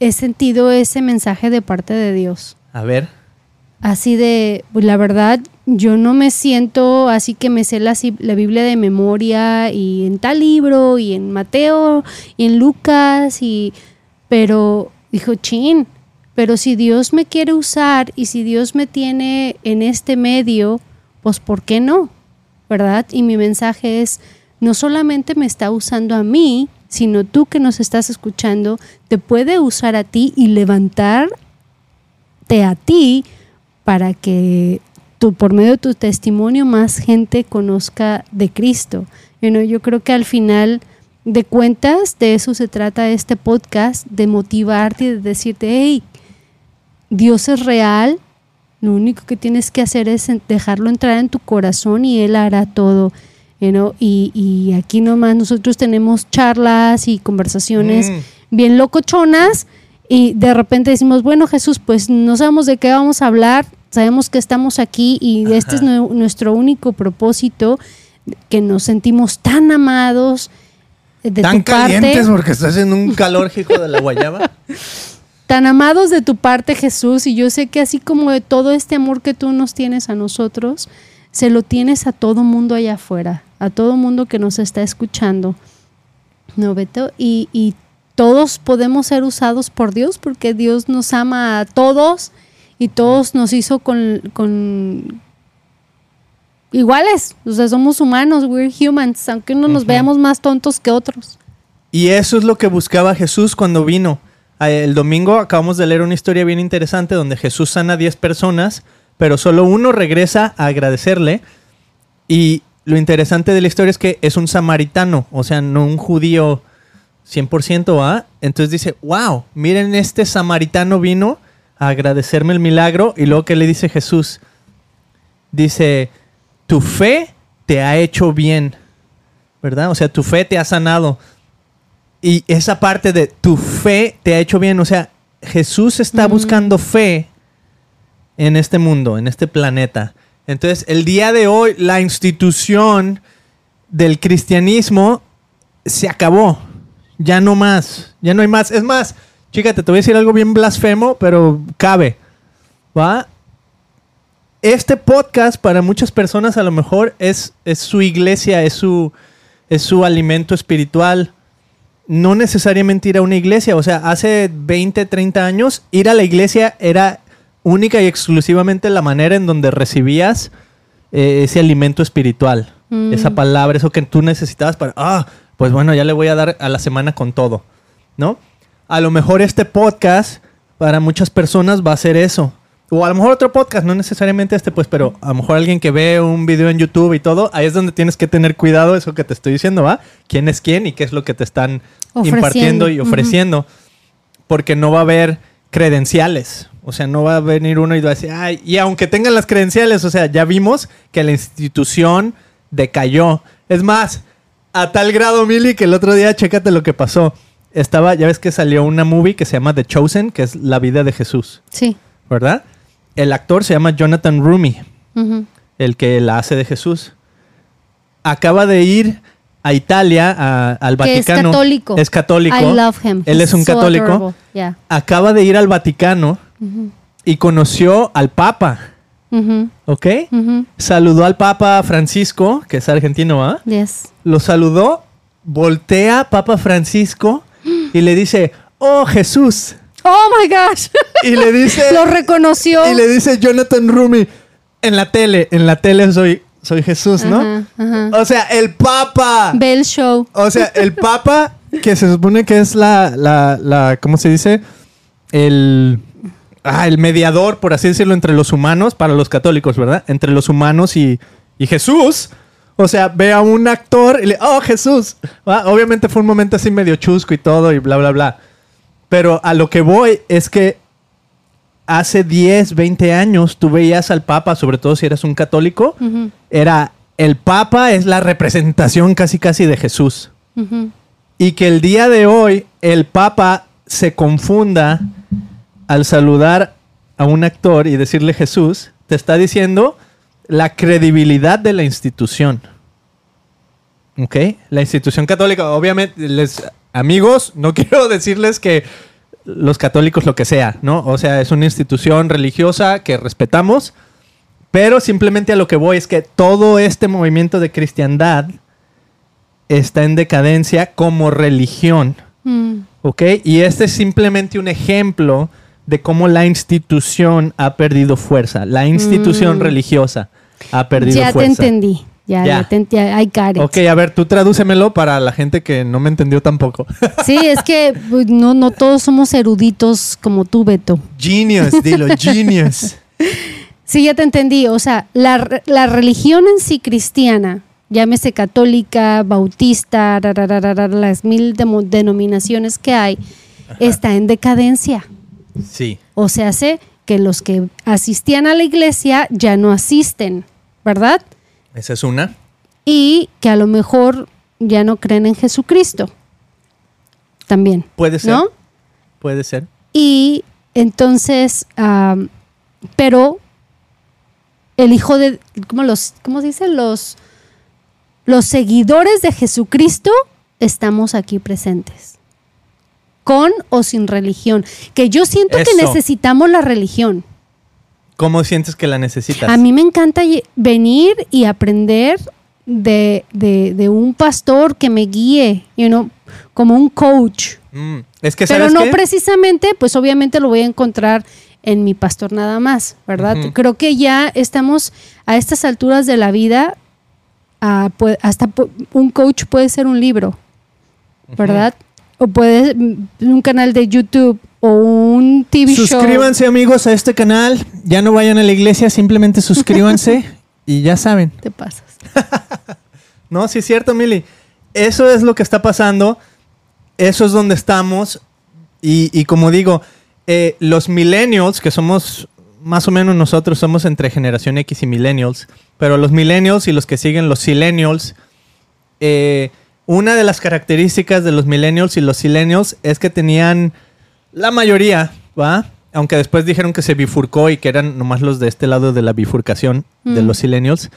he sentido ese mensaje de parte de Dios. A ver. Así de, la verdad, yo no me siento así que me sé la, Biblia de memoria y en tal libro y en Mateo y en Lucas y pero dijo, "Chin, pero si Dios me quiere usar y si Dios me tiene en este medio, pues ¿por qué no?" ¿Verdad? Y mi mensaje es, no solamente me está usando a mí, sino tú que nos estás escuchando, te puede usar a ti y levantarte a ti para que tú, por medio de tu testimonio más gente conozca de Cristo. You know, yo creo que al final de cuentas de eso se trata este podcast, de motivarte y de decirte, hey, Dios es real, lo único que tienes que hacer es dejarlo entrar en tu corazón y Él hará todo. you know, y, y aquí nomás nosotros tenemos charlas y conversaciones Mm. bien locochonas y de repente decimos, bueno Jesús, pues no sabemos de qué vamos a hablar, sabemos que estamos aquí y este es nu- nuestro único propósito, que nos sentimos tan amados de Tan tu parte, calientes porque está haciendo un calor hijo de la guayaba. tan amados de tu parte Jesús y yo sé que así como de todo este amor que tú nos tienes a nosotros, se lo tienes a todo mundo allá afuera, a todo mundo que nos está escuchando. ¿No, Beto? Y, y todos podemos ser usados por Dios porque Dios nos ama a todos y todos nos hizo con, con iguales. O sea, somos humanos, we're humans, aunque uno nos veamos más tontos que otros. Y eso es lo que buscaba Jesús cuando vino. Ah, El domingo acabamos de leer una historia bien interesante donde Jesús sana a 10 personas, pero solo uno regresa a agradecerle. Y lo interesante de la historia es que es un samaritano, o sea, no un judío 100%, ¿ah? Entonces dice, wow, miren, este samaritano vino a agradecerme el milagro. Y luego que le dice Jesús, dice, tu fe te ha hecho bien, ¿verdad? O sea, tu fe te ha sanado. Y esa parte de tu fe te ha hecho bien, o sea, Jesús está buscando fe en este mundo, en este planeta. Entonces, el día de hoy, la institución del cristianismo se acabó. Ya no más, ya no hay más. Es más, fíjate, te voy a decir algo bien blasfemo, pero cabe. ¿Va? Este podcast para muchas personas a lo mejor es, es su iglesia, es su, es su alimento espiritual. No necesariamente ir a una iglesia. O sea, hace 20, 30 años, ir a la iglesia era única y exclusivamente la manera en donde recibías eh, ese alimento espiritual. Mm. Esa palabra, eso que tú necesitabas para, ah, pues bueno, ya le voy a dar a la semana con todo, ¿no? A lo mejor este podcast para muchas personas va a ser eso. O a lo mejor otro podcast, no necesariamente este, pues, pero a lo mejor alguien que ve un video en YouTube y todo, ahí es donde tienes que tener cuidado eso que te estoy diciendo, ¿va? ¿Quién es quién y qué es lo que te están Ofreciendo. impartiendo y ofreciendo? Porque no va a haber credenciales. O sea, no va a venir uno y va a decir, ay, y aunque tengan las credenciales, o sea, ya vimos que la institución decayó. Es más, a tal grado, Mili, que el otro día, chécate lo que pasó. Estaba, ya ves que salió una movie que se llama The Chosen, que es la vida de Jesús, Sí. ¿verdad? El actor se llama Jonathan Rumi, el que la hace de Jesús. Acaba de ir a Italia, a- al Que es Vaticano. católico. Es católico. I love him. Él es un so católico. Yeah. Acaba de ir al Vaticano y conoció al Papa. ¿ok? Saludó al Papa Francisco, que es argentino, ¿ah? Yes. Lo saludó, voltea Papa Francisco y le dice, oh Jesús. Oh my gosh. Y le dice, Lo reconoció. y le dice Jonathan Rumi, en la tele, en la tele soy, soy Jesús, ¿no? Ajá, ajá. O sea, el Papa. Ve el show. O sea, el Papa, que se supone que es la, la, la ¿cómo se dice? El, ah, el mediador, por así decirlo, entre los humanos, para los católicos, ¿verdad? Entre los humanos y, y Jesús. O sea, ve a un actor y le, oh, Jesús. Ah, Obviamente fue un momento así medio chusco y todo y bla, bla, bla. Pero a lo que voy es que hace 10, 20 años tú veías al Papa, sobre todo si eras un católico, era el Papa es la representación casi casi de Jesús. Y que el día de hoy el Papa se confunda al saludar a un actor y decirle Jesús, te está diciendo la credibilidad de la institución. ¿Ok? La institución católica, obviamente, les, amigos, no quiero decirles que los católicos lo que sea, ¿no? O sea, es una institución religiosa que respetamos, pero simplemente a lo que voy es que todo este movimiento de cristiandad está en decadencia como religión, Mm. ¿ok? Y este es simplemente un ejemplo de cómo la institución ha perdido fuerza, la institución Mm. religiosa ha perdido Ya te fuerza. entendí. Ya, Ya. ya. te ent- ya, I got it. Ok, a ver, tú tradúcemelo para la gente que no me entendió tampoco. Sí, es que pues, no, no todos somos eruditos como tú, Beto. genius, dilo, genius. Sí, ya te entendí. O sea, la, la religión en sí cristiana, llámese católica, bautista, ra, ra, ra, ra, ra, las mil denominaciones que hay, está en decadencia. Sí. O sea, hace que los que asistían a la iglesia ya no asisten, ¿verdad? Esa es una. Y que a lo mejor ya no creen en Jesucristo. También. Puede ser. ¿No? Puede ser. Y entonces, pero el hijo de, ¿cómo, los, ¿cómo se dice? Los, los seguidores de Jesucristo estamos aquí presentes. Con o sin religión. Que yo siento que necesitamos la religión. ¿Cómo sientes que la necesitas? A mí me encanta venir y aprender de, de- de un pastor que me guíe, you know, como un coach. Mm, es que Pero ¿sabes no qué? precisamente, pues obviamente lo voy a encontrar en mi pastor nada más, ¿verdad? Creo que ya estamos a estas alturas de la vida, hasta un coach puede ser un libro, ¿verdad? O puede mm, un canal de YouTube o un TV show. Suscríbanse amigos a este canal. Ya no vayan a la iglesia, simplemente suscríbanse y ya saben. Te pasas. No, sí es cierto, Mili. Eso es lo que está pasando. Eso es donde estamos. Y, y como digo, eh, los millennials, que somos más o menos nosotros, somos entre generación X y millennials, pero los millennials y los que siguen los silenials, eh, una de las características de los millennials y los silenials es que tenían la mayoría, ¿va? Aunque después dijeron que se bifurcó y que eran nomás los de este lado de la bifurcación de Mm. los silenials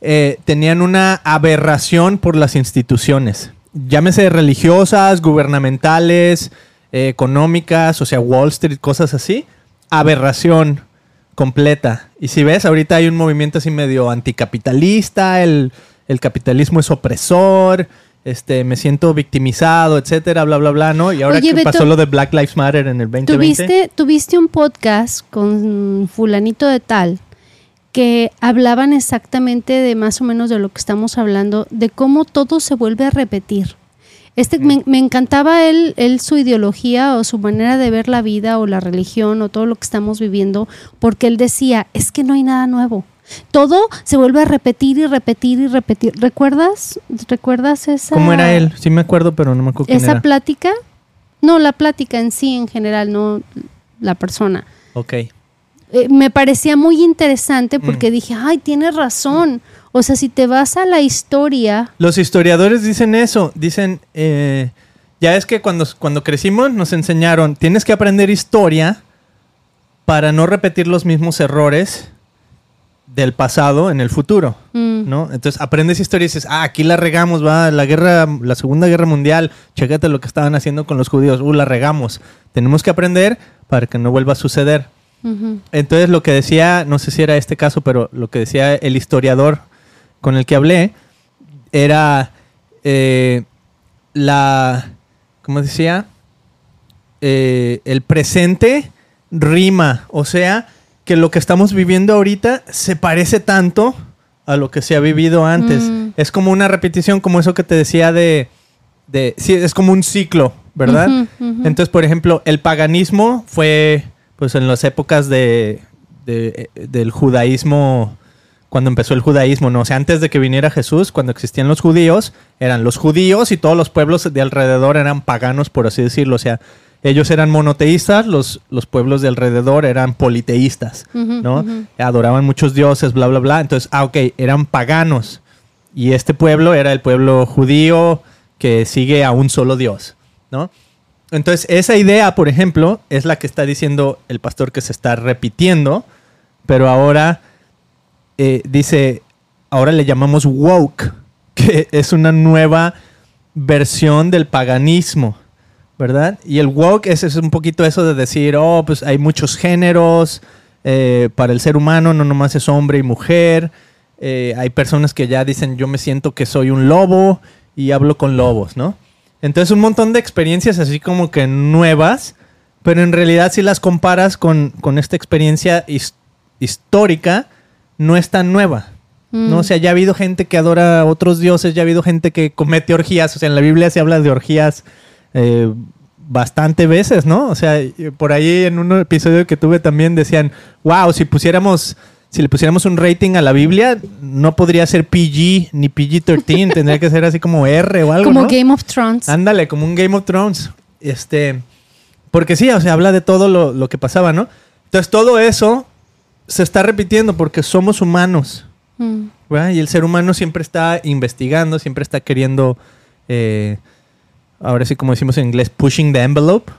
eh, tenían una aberración por las instituciones. Llámese religiosas, gubernamentales, eh, económicas, o sea, Wall Street, cosas así. Aberración completa. Y si ves, ahorita hay un movimiento así medio anticapitalista, el, el capitalismo es opresor, este, me siento victimizado, etcétera, bla, bla, bla, ¿no? Y ahora Oye, que Beto, pasó lo de Black Lives Matter en el 2020. ¿Tuviste, tuviste un podcast con fulanito de tal que hablaban exactamente de más o menos de lo que estamos hablando, de cómo todo se vuelve a repetir. Este, me, me encantaba él, él su ideología o su manera de ver la vida o la religión o todo lo que estamos viviendo, porque él decía, es que no hay nada nuevo. Todo se vuelve a repetir y repetir y repetir. ¿Recuerdas? ¿Recuerdas esa? ¿Cómo era él? Sí me acuerdo, pero no me acuerdo quién esa era. plática, no la plática en sí en general, no la persona. Ok. Eh, me parecía muy interesante porque Mm. dije, ay, tienes razón. O sea, si te vas a la historia, Los historiadores dicen eso, dicen, eh, ya es que cuando, cuando crecimos nos enseñaron, tienes que aprender historia para no repetir los mismos errores del pasado en el futuro, mm, ¿no? Entonces aprendes historia y dices, ah, aquí la regamos, va, la guerra, la Segunda Guerra Mundial, chécate lo que estaban haciendo con los judíos, uh, la regamos. Tenemos que aprender para que no vuelva a suceder. Entonces lo que decía, no sé si era este caso, pero lo que decía el historiador con el que hablé era eh, la, ¿cómo decía? Eh, el presente rima, o sea, que lo que estamos viviendo ahorita se parece tanto a lo que se ha vivido antes. Mm. Es como una repetición, como eso que te decía de, de sí, es como un ciclo, ¿verdad? Entonces, por ejemplo, el paganismo fue pues en las épocas de, de- del judaísmo, cuando empezó el judaísmo, ¿no? O sea, antes de que viniera Jesús, cuando existían los judíos, eran los judíos y todos los pueblos de alrededor eran paganos, por así decirlo. O sea, ellos eran monoteístas, los, los pueblos de alrededor eran politeístas, ¿no? Adoraban muchos dioses, bla, bla, bla. Entonces, ah, ok, eran paganos. Y este pueblo era el pueblo judío que sigue a un solo Dios, ¿no? Entonces, esa idea, por ejemplo, es la que está diciendo el pastor que se está repitiendo, pero ahora eh, dice, ahora le llamamos woke, que es una nueva versión del paganismo, ¿verdad? Y el woke es, es un poquito eso de decir, oh, pues hay muchos géneros, eh, para el ser humano no nomás es hombre y mujer, eh, hay personas que ya dicen, yo me siento que soy un lobo y hablo con lobos, ¿no? Entonces un montón de experiencias así como que nuevas, pero en realidad si las comparas con, con esta experiencia his- histórica, no es tan nueva. Mm. ¿no? O sea, ya ha habido gente que adora a otros dioses, ya ha habido gente que comete orgías. O sea, en la Biblia se habla de orgías eh, bastante veces, ¿no? O sea, por ahí en un episodio que tuve también decían, wow, si pusiéramos, si le pusiéramos un rating a la Biblia, no podría ser PG ni PG-13, tendría que ser así como R o algo, como ¿no? Game of Thrones. Ándale, como un Game of Thrones. Este. Porque sí, o sea, habla de todo lo, lo que pasaba, ¿no? Entonces todo eso se está repitiendo porque somos humanos. Mm. Y el ser humano siempre está investigando, siempre está queriendo. eh, ahora sí, como decimos en inglés, pushing the envelope.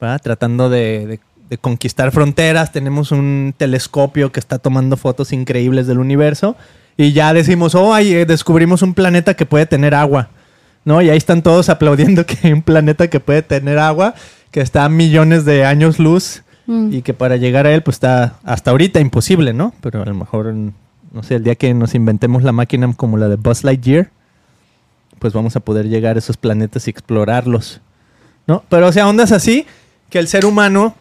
¿verdad? Tratando de, de- de conquistar fronteras, tenemos un telescopio que está tomando fotos increíbles del universo y ya decimos, oh, ahí eh, descubrimos un planeta que puede tener agua, ¿no? Y ahí están todos aplaudiendo que hay un planeta que puede tener agua, que está a millones de años luz Mm. y que para llegar a él pues está hasta ahorita imposible, ¿no? Pero a lo mejor, no sé, el día que nos inventemos la máquina como la de Buzz Lightyear, pues vamos a poder llegar a esos planetas y explorarlos, ¿no? Pero o sea, ondas así que el ser humano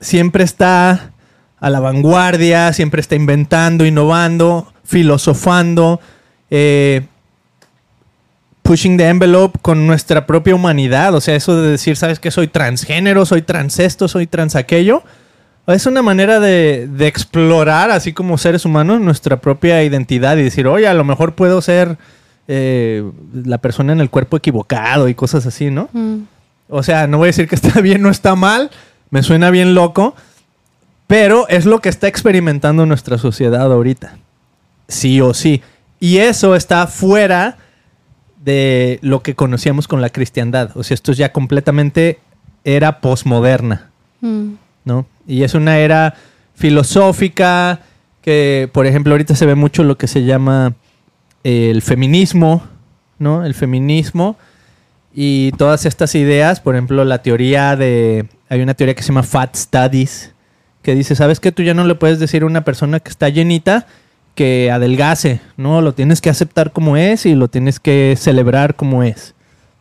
siempre está a la vanguardia, siempre está inventando, innovando, filosofando, eh, pushing the envelope con nuestra propia humanidad. O sea, eso de decir, ¿sabes qué? Soy transgénero, soy trans esto, soy trans aquello. Es una manera de, de explorar, así como seres humanos, nuestra propia identidad y decir, oye, a lo mejor puedo ser eh, la persona en el cuerpo equivocado y cosas así, ¿no? Mm. O sea, no voy a decir que está bien o está mal, me suena bien loco, pero es lo que está experimentando nuestra sociedad ahorita. Sí o sí. Y eso está fuera de lo que conocíamos con la cristiandad. O sea, esto es ya completamente era posmoderna, Mm. ¿no? Y es una era filosófica que, por ejemplo, ahorita se ve mucho lo que se llama el feminismo, ¿no? El feminismo y todas estas ideas, por ejemplo, la teoría de... Hay una teoría que se llama Fat Studies, que dice, ¿sabes qué? Tú ya no le puedes decir a una persona que está llenita que adelgace, ¿no? Lo tienes que aceptar como es y lo tienes que celebrar como es,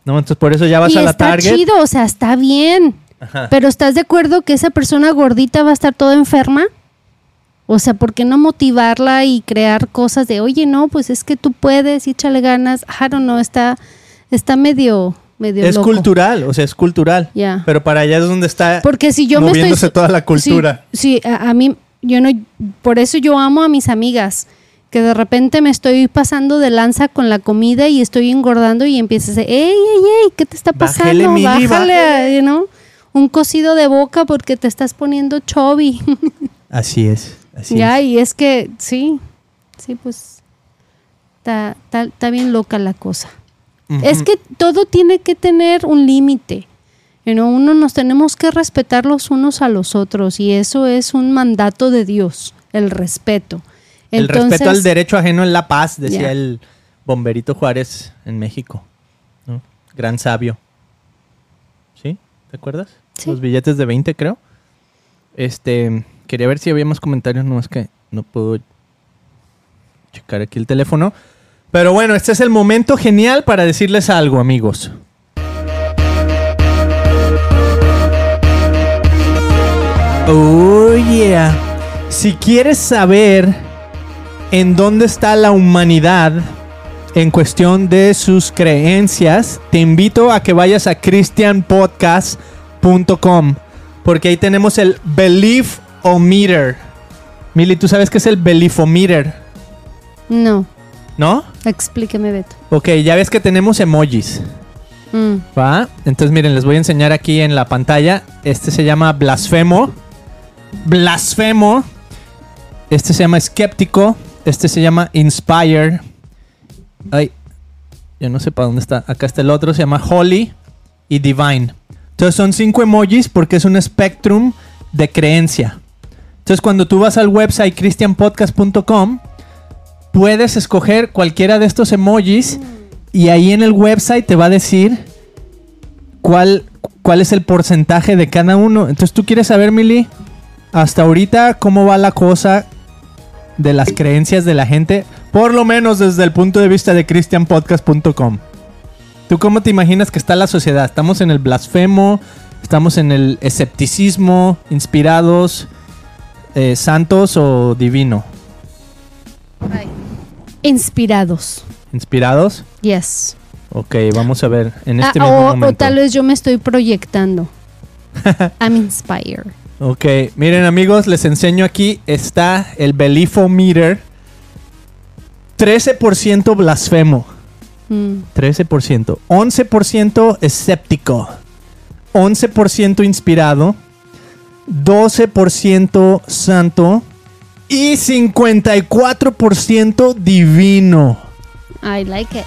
¿no? Entonces por eso ya vas y a la está Target. chido, o sea, está bien. Ajá. Pero ¿estás de acuerdo que esa persona gordita va a estar toda enferma? O sea, ¿por qué no motivarla y crear cosas de, oye, no, pues es que tú puedes, y échale ganas? I don't know, está, está medio, medio Es loco. cultural, o sea, es cultural. Ya. Pero para allá es donde está Porque si yo me estoy... toda la cultura. Sí, sí, a, a mí, yo no, por eso yo amo a mis amigas, que de repente me estoy pasando de lanza con la comida y estoy engordando y empiezas a decir, ey, ey, ey, ¿qué te está pasando? Bájale, bájale". you know, un cocido de boca porque te estás poniendo chubby. Así es, así ya, es. y es que, sí, sí, pues, está, está, está bien loca la cosa. Es que todo tiene que tener un límite. Know, uno nos tenemos que respetar los unos a los otros y eso es un mandato de Dios, el respeto. El respeto al derecho ajeno en la paz, decía el bomberito Juárez en México. ¿no? Gran sabio. ¿Sí? ¿Te acuerdas? Sí. Los billetes de 20, creo. Este, quería ver si había más comentarios, no es que no puedo checar aquí el teléfono. Pero bueno, este es el momento genial para decirles algo, amigos. Oh yeah. Si quieres saber en dónde está la humanidad en cuestión de sus creencias, te invito a que vayas a christianpodcast.com porque ahí tenemos el Beliefometer. Mili, ¿tú sabes qué es el Beliefometer? no, ¿No? explíqueme, Beto. Ok, ya ves que tenemos emojis. Mm, ¿Va? Entonces, miren, les voy a enseñar aquí en la pantalla. Este se llama blasfemo. Blasfemo. Este se llama escéptico. Este se llama inspire. Ay, yo no sé para dónde está. Acá está el otro. Se llama holy y divine. Entonces son cinco emojis porque es un spectrum de creencia. Entonces cuando tú vas al website christianpodcast.com puedes escoger cualquiera de estos emojis y ahí en el website te va a decir cuál, cuál es el porcentaje de cada uno. Entonces tú quieres saber, Mili, hasta ahorita cómo va la cosa de las creencias de la gente, por lo menos desde el punto de vista de christianpodcast.com. ¿Tú cómo te imaginas que está la sociedad? ¿Estamos en el blasfemo? ¿Estamos en el escepticismo? ¿Inspirados? Eh, ¿Santos o divino? Inspirados. ¿Inspirados? Yes. Ok, vamos a ver en este Ah, mismo o, o momento. tal vez yo me estoy proyectando. I'm inspired. Ok, miren amigos, les enseño aquí, está el Beliefometer. 13% blasfemo, Mm, 13%. 11% escéptico, 11% inspirado, 12% santo y 54% divino. I like it.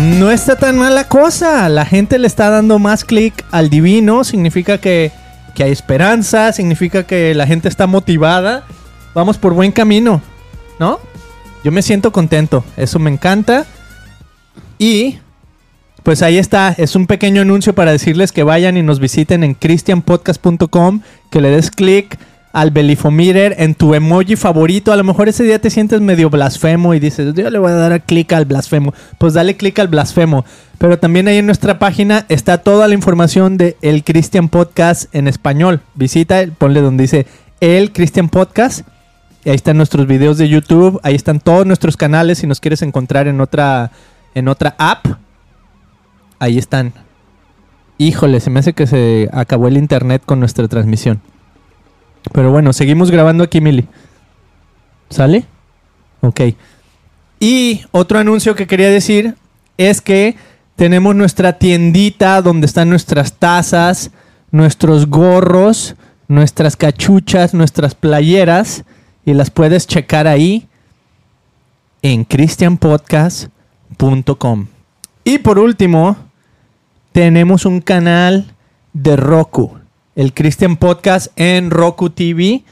no está tan mala cosa. La gente le está dando más clic al divino. Significa que, que hay esperanza. Significa que la gente está motivada. Vamos por buen camino. ¿No? Yo me siento contento. Eso me encanta. Y pues ahí está, es un pequeño anuncio para decirles que vayan y nos visiten en christianpodcast.com, que le des clic al Belifometer en tu emoji favorito. A lo mejor ese día te sientes medio blasfemo y dices, yo le voy a dar clic al blasfemo. Pues dale clic al blasfemo. Pero también ahí en nuestra página está toda la información de El Christian Podcast en español. Visita, ponle donde dice El Christian Podcast. Y ahí están nuestros videos de YouTube, ahí están todos nuestros canales si nos quieres encontrar en otra en otra app Ahí están. Híjole, se me hace que se acabó el internet con nuestra transmisión. Pero bueno, seguimos grabando aquí, Mili. ¿Sale? Ok. Y otro anuncio que quería decir es que tenemos nuestra tiendita donde están nuestras tazas, nuestros gorros, nuestras cachuchas, nuestras playeras. Y las puedes checar ahí en christianpodcast.com. Y por último, tenemos un canal de Roku, el Christian Podcast en Roku TV,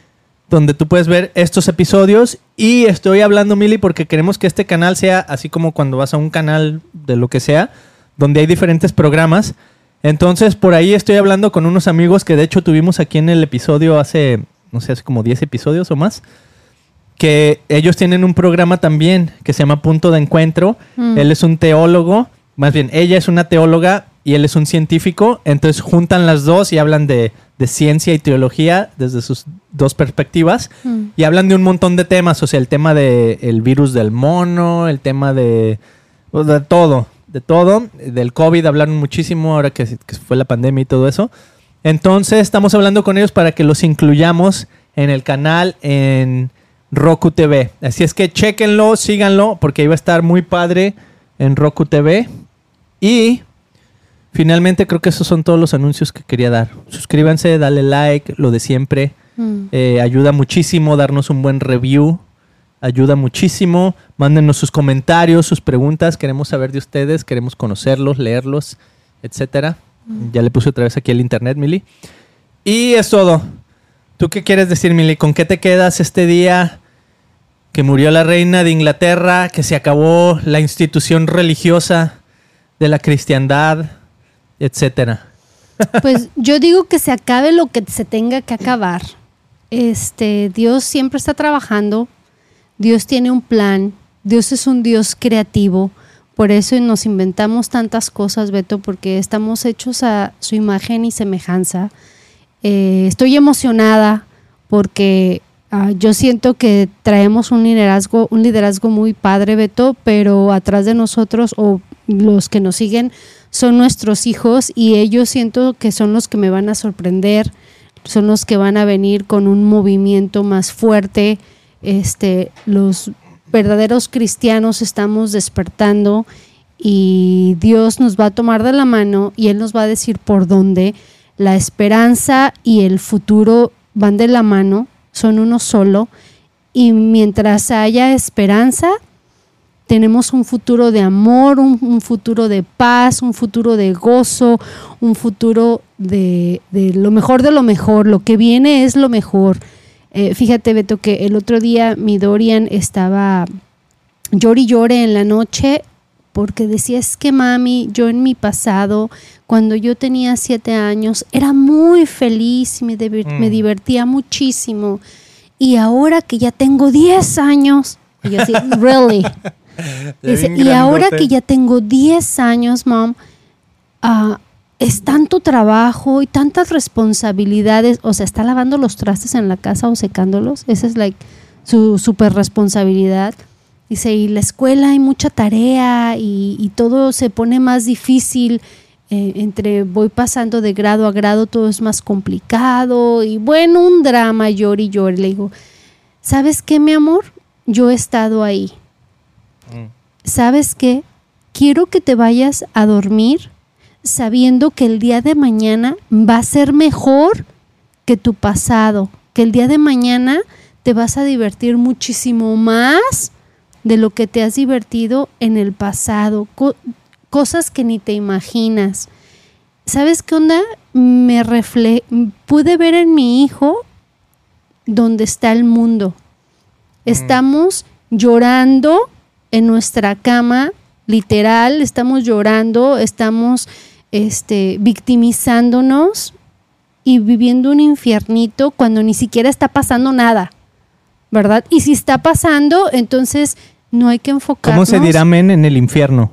donde tú puedes ver estos episodios. Y estoy hablando, Mili, porque queremos que este canal sea así como cuando vas a un canal de lo que sea, donde hay diferentes programas. Entonces, por ahí estoy hablando con unos amigos que de hecho tuvimos aquí en el episodio hace, no sé, hace como 10 episodios o más. Que ellos tienen un programa también que se llama Punto de Encuentro. Mm. Él es un teólogo, más bien, ella es una teóloga y él es un científico, entonces juntan las dos y hablan de, de ciencia y teología desde sus dos perspectivas Mm. y hablan de un montón de temas, o sea, el tema del el virus del mono, el tema de, de todo, de todo, del COVID hablaron muchísimo ahora que, que fue la pandemia y todo eso. Entonces estamos hablando con ellos para que los incluyamos en el canal en Roku TV. Así es que chequenlo, síganlo, porque iba a estar muy padre en Roku TV. Y finalmente creo que esos son todos los anuncios que quería dar. Suscríbanse, dale like, lo de siempre. Mm. Eh, ayuda muchísimo darnos un buen review. Ayuda muchísimo. Mándenos sus comentarios, sus preguntas. Queremos saber de ustedes, queremos conocerlos, leerlos, etcétera. Ya le puse otra vez aquí el internet, Mili. Y es todo. ¿Tú qué quieres decir, Mili? ¿Con qué te quedas este día que murió la reina de Inglaterra, que se acabó la institución religiosa de la cristiandad, etcétera? Pues yo digo que se acabe lo que se tenga que acabar. Este, Dios siempre está trabajando. Dios tiene un plan. Dios es un Dios creativo. Por eso nos inventamos tantas cosas, Beto, porque estamos hechos a su imagen y semejanza. Eh, estoy emocionada porque ah, yo siento que traemos un liderazgo, un liderazgo muy padre, Beto, pero atrás de nosotros o los que nos siguen son nuestros hijos y ellos siento que son los que me van a sorprender, son los que van a venir con un movimiento más fuerte. Este, los verdaderos cristianos estamos despertando y Dios nos va a tomar de la mano y Él nos va a decir por dónde. La esperanza y el futuro van de la mano, son uno solo. Y mientras haya esperanza, tenemos un futuro de amor, un, un futuro de paz, un futuro de gozo, un futuro de, de lo mejor de lo mejor. Lo que viene es lo mejor. Eh, fíjate, Beto, que el otro día mi Dorian estaba llore y llore en la noche porque decía, es que mami, yo en mi pasado, cuando yo tenía siete años, era muy feliz y me, diver- Mm. me divertía muchísimo. Y ahora que ya tengo 10 años, y yo así, really. Dice, y ahora que ya tengo 10 años, mom, ah, es tanto trabajo y tantas responsabilidades. O sea, está lavando los trastes en la casa o secándolos. Esa es like, su super responsabilidad. Dice, y la escuela hay mucha tarea y, y todo se pone más difícil. eh, entre voy pasando de grado a grado, todo es más complicado. Y bueno, un drama, llore y llore. Le digo, ¿sabes qué, mi amor? Yo he estado ahí. ¿Sabes qué? Quiero que te vayas a dormir sabiendo que el día de mañana va a ser mejor que tu pasado, que el día de mañana te vas a divertir muchísimo más de lo que te has divertido en el pasado. Co- cosas que ni te imaginas. ¿Sabes qué onda? Me refle pude ver en mi hijo dónde está el mundo. Estamos llorando en nuestra cama, literal, estamos llorando, estamos este, victimizándonos y viviendo un infiernito cuando ni siquiera está pasando nada, ¿verdad? Y si está pasando, entonces no hay que enfocarnos. ¿Cómo se dirá amén en el infierno?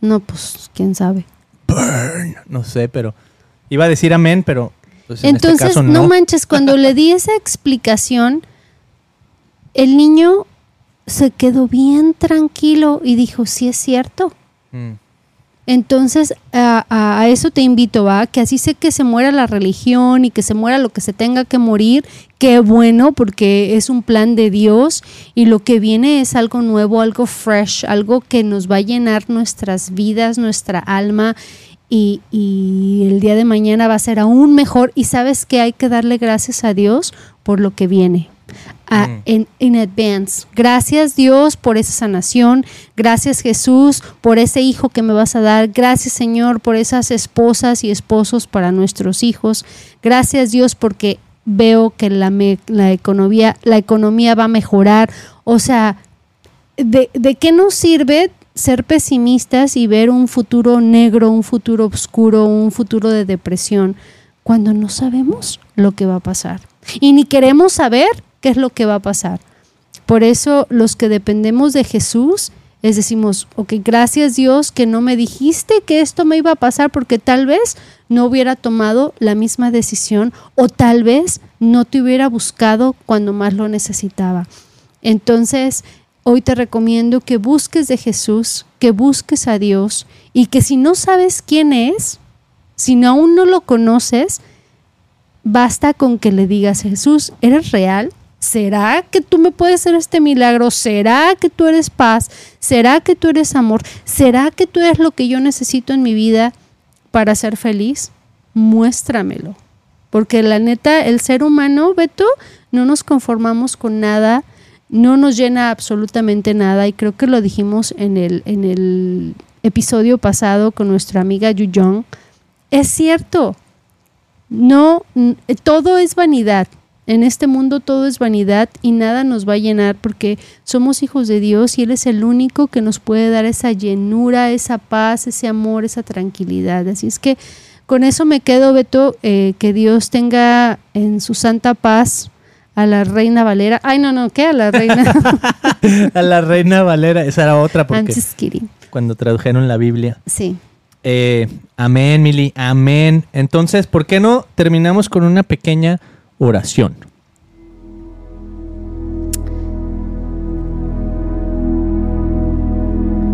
No, pues quién sabe. Burn. No sé, pero iba a decir amén, pero pues, en este entonces caso no. no. manches, cuando le di esa explicación, el niño se quedó bien tranquilo y dijo, sí es cierto. Mm. Entonces, a, eso te invito, ¿va? Que así sé que se muera la religión y que se muera lo que se tenga que morir. Qué bueno, porque es un plan de Dios y lo que viene es algo nuevo, algo fresh, algo que nos va a llenar nuestras vidas, nuestra alma. Y, y el día de mañana va a ser aún mejor. Y sabes que hay que darle gracias a Dios por lo que viene. Mm. en, in advance. Gracias Dios por esa sanación. Gracias Jesús por ese hijo que me vas a dar. Gracias Señor por esas esposas y esposos para nuestros hijos. Gracias Dios porque veo que la, me- la economía, la economía va a mejorar. O sea, ¿de, ¿de qué nos sirve ser pesimistas y ver un futuro negro, un futuro oscuro, un futuro de depresión, cuando no sabemos lo que va a pasar? Y ni queremos saber qué es lo que va a pasar. Por eso los que dependemos de Jesús, es decimos, ok, gracias Dios que no me dijiste que esto me iba a pasar porque tal vez no hubiera tomado la misma decisión o tal vez no te hubiera buscado cuando más lo necesitaba. Entonces, hoy te recomiendo que busques de Jesús, que busques a Dios y que si no sabes quién es, si aún no lo conoces, basta con que le digas, Jesús, ¿eres real? ¿Será que tú me puedes hacer este milagro? ¿Será que tú eres paz? ¿Será que tú eres amor? ¿Será que tú eres lo que yo necesito en mi vida para ser feliz? Muéstramelo. Porque la neta, el ser humano, Beto, no nos conformamos con nada, no nos llena absolutamente nada. Y creo que lo dijimos en el, en el episodio pasado con nuestra amiga Yu Jong. Es cierto, no, todo es vanidad. En este mundo todo es vanidad y nada nos va a llenar porque somos hijos de Dios y Él es el único que nos puede dar esa llenura, esa paz, ese amor, esa tranquilidad. Así es que con eso me quedo, Beto, eh, que Dios tenga en su santa paz a la reina Valera. Ay, no, no, ¿qué? A la reina. A la reina Valera, esa era otra porque I'm just kidding. cuando tradujeron la Biblia. Sí. Eh, amén, Mili, amén. Entonces, ¿por qué no terminamos con una pequeña oración?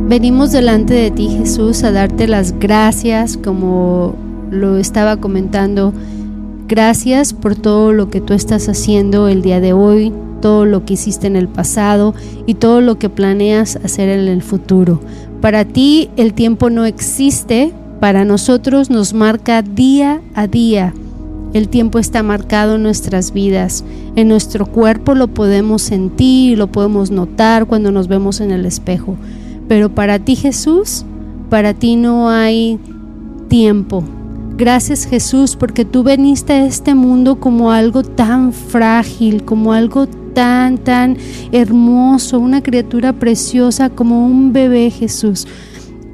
Venimos delante de ti, Jesús, a darte las gracias, como lo estaba comentando. Gracias por todo lo que tú estás haciendo el día de hoy, todo lo que hiciste en el pasado y todo lo que planeas hacer en el futuro. Para ti el tiempo no existe, para nosotros nos marca día a día. El tiempo está marcado en nuestras vidas. En nuestro cuerpo lo podemos sentir, lo podemos notar cuando nos vemos en el espejo. Pero para ti Jesús, para ti no hay tiempo. Gracias Jesús porque tú veniste a este mundo como algo tan frágil, como algo tan, tan hermoso, una criatura preciosa como un bebé Jesús.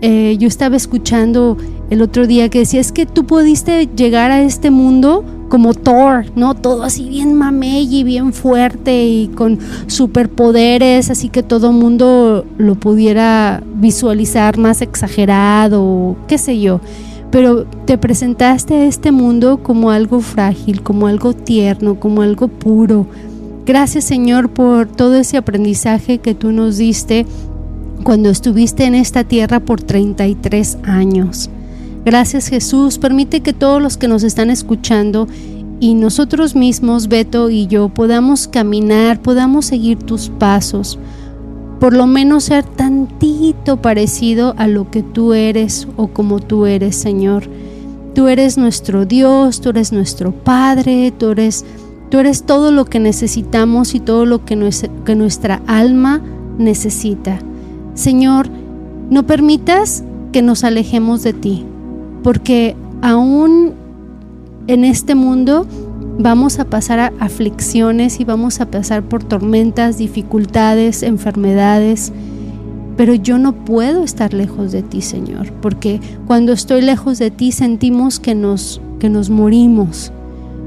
Eh, yo estaba escuchando el otro día que decía, es que tú pudiste llegar a este mundo como Thor, ¿no? Todo así bien mamey y bien fuerte y con superpoderes, así que todo mundo lo pudiera visualizar más exagerado, qué sé yo. Pero te presentaste a este mundo como algo frágil, como algo tierno, como algo puro. Gracias Señor por todo ese aprendizaje que tú nos diste cuando estuviste en esta tierra por 33 años. Gracias Jesús, permite que todos los que nos están escuchando y nosotros mismos, Beto y yo, podamos caminar, podamos seguir tus pasos, por lo menos ser tantito parecido a lo que tú eres o como tú eres, Señor. Tú eres nuestro Dios, tú eres nuestro Padre, tú eres, tú eres todo lo que necesitamos y todo lo que, nues- que nuestra alma necesita. Señor, No permitas que nos alejemos de ti, porque aún en este mundo vamos a pasar a aflicciones y vamos a pasar por tormentas, dificultades, enfermedades, pero yo no puedo estar lejos de ti, Señor, porque cuando estoy lejos de ti sentimos que nos que nos morimos.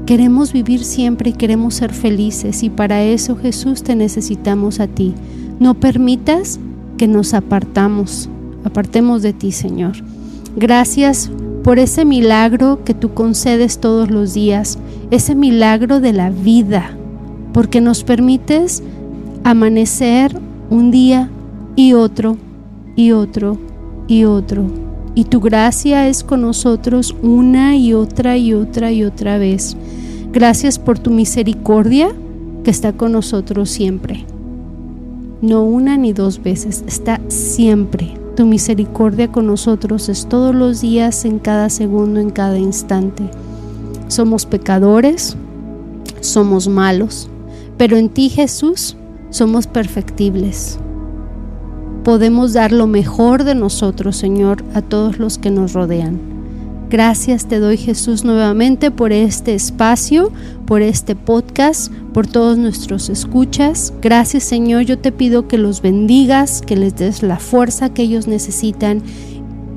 Queremos vivir siempre y queremos ser felices y para eso Jesús te necesitamos a ti. No permitas que nos apartamos, apartemos de ti, Señor. Gracias por ese milagro que tú concedes todos los días, ese milagro de la vida, porque nos permites amanecer un día y otro y otro y otro. Y tu gracia es con nosotros una y otra y otra y otra vez. Gracias por tu misericordia que está con nosotros siempre. No una ni dos veces, está siempre. Tu misericordia con nosotros es todos los días, en cada segundo, en cada instante. Somos pecadores, somos malos, pero en ti Jesús somos perfectibles podemos dar lo mejor de nosotros, Señor, a todos los que nos rodean. Gracias te doy Jesús nuevamente por este espacio, por este podcast, por todos nuestros escuchas. Gracias Señor, yo te pido que los bendigas, que les des la fuerza que ellos necesitan,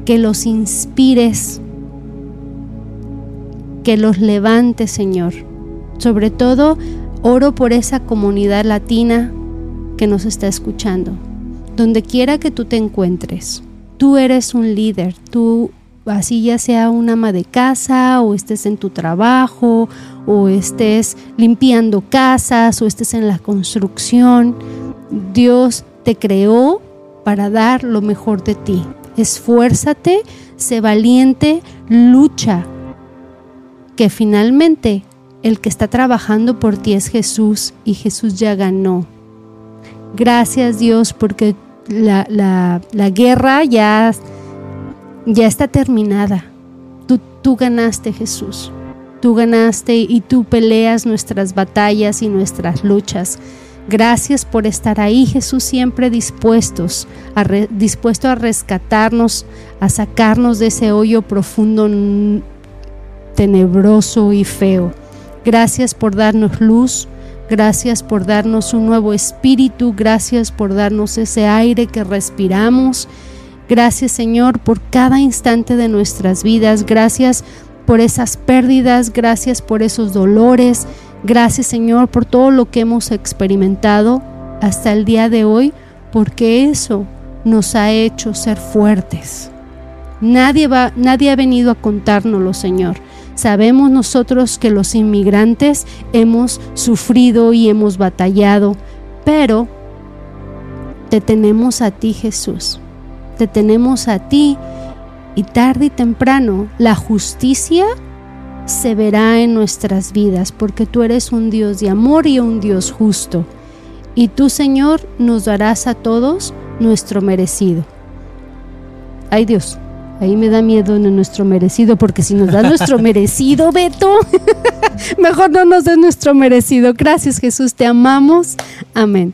que los inspires, que los levantes Señor. Sobre todo, oro por esa comunidad latina que nos está escuchando donde quiera que tú te encuentres. Tú eres un líder, tú así ya sea un ama de casa o estés en tu trabajo o estés limpiando casas o estés en la construcción. Dios te creó para dar lo mejor de ti. Esfuérzate, sé valiente, lucha, que finalmente el que está trabajando por ti es Jesús y Jesús ya ganó. Gracias Dios porque la, la, guerra ya, ya está terminada. Tú, tú ganaste Jesús. Tú ganaste y tú peleas nuestras batallas y nuestras luchas. Gracias por estar ahí, Jesús, siempre dispuestos dispuesto a rescatarnos, a sacarnos de ese hoyo profundo, tenebroso y feo. Gracias por darnos luz, Gracias por darnos un nuevo espíritu, gracias por darnos ese aire que respiramos. Gracias Señor por cada instante de nuestras vidas, gracias por esas pérdidas, gracias por esos dolores, gracias Señor por todo lo que hemos experimentado hasta el día de hoy, porque eso nos ha hecho ser fuertes. Nadie, va, nadie ha venido a contárnoslo, Señor. Sabemos nosotros que los inmigrantes hemos sufrido y hemos batallado, pero te tenemos a ti Jesús, te tenemos a ti y tarde y temprano la justicia se verá en nuestras vidas porque tú eres un Dios de amor y un Dios justo. Y tú Señor nos darás a todos nuestro merecido. Ay Dios. Ahí me da miedo en nuestro merecido, porque si nos da nuestro merecido, Beto, mejor no nos da nuestro merecido. Gracias Jesús, te amamos. Amén.